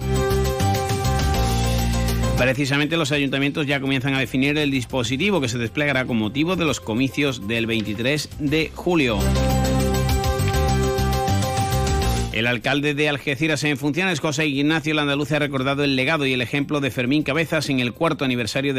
Precisamente los ayuntamientos ya comienzan a definir el dispositivo que se desplegará con motivo de los comicios del 23 de julio. El alcalde de Algeciras en funciones, José Ignacio Landaluce, ha recordado el legado y el ejemplo de Fermín Cabezas en el cuarto aniversario de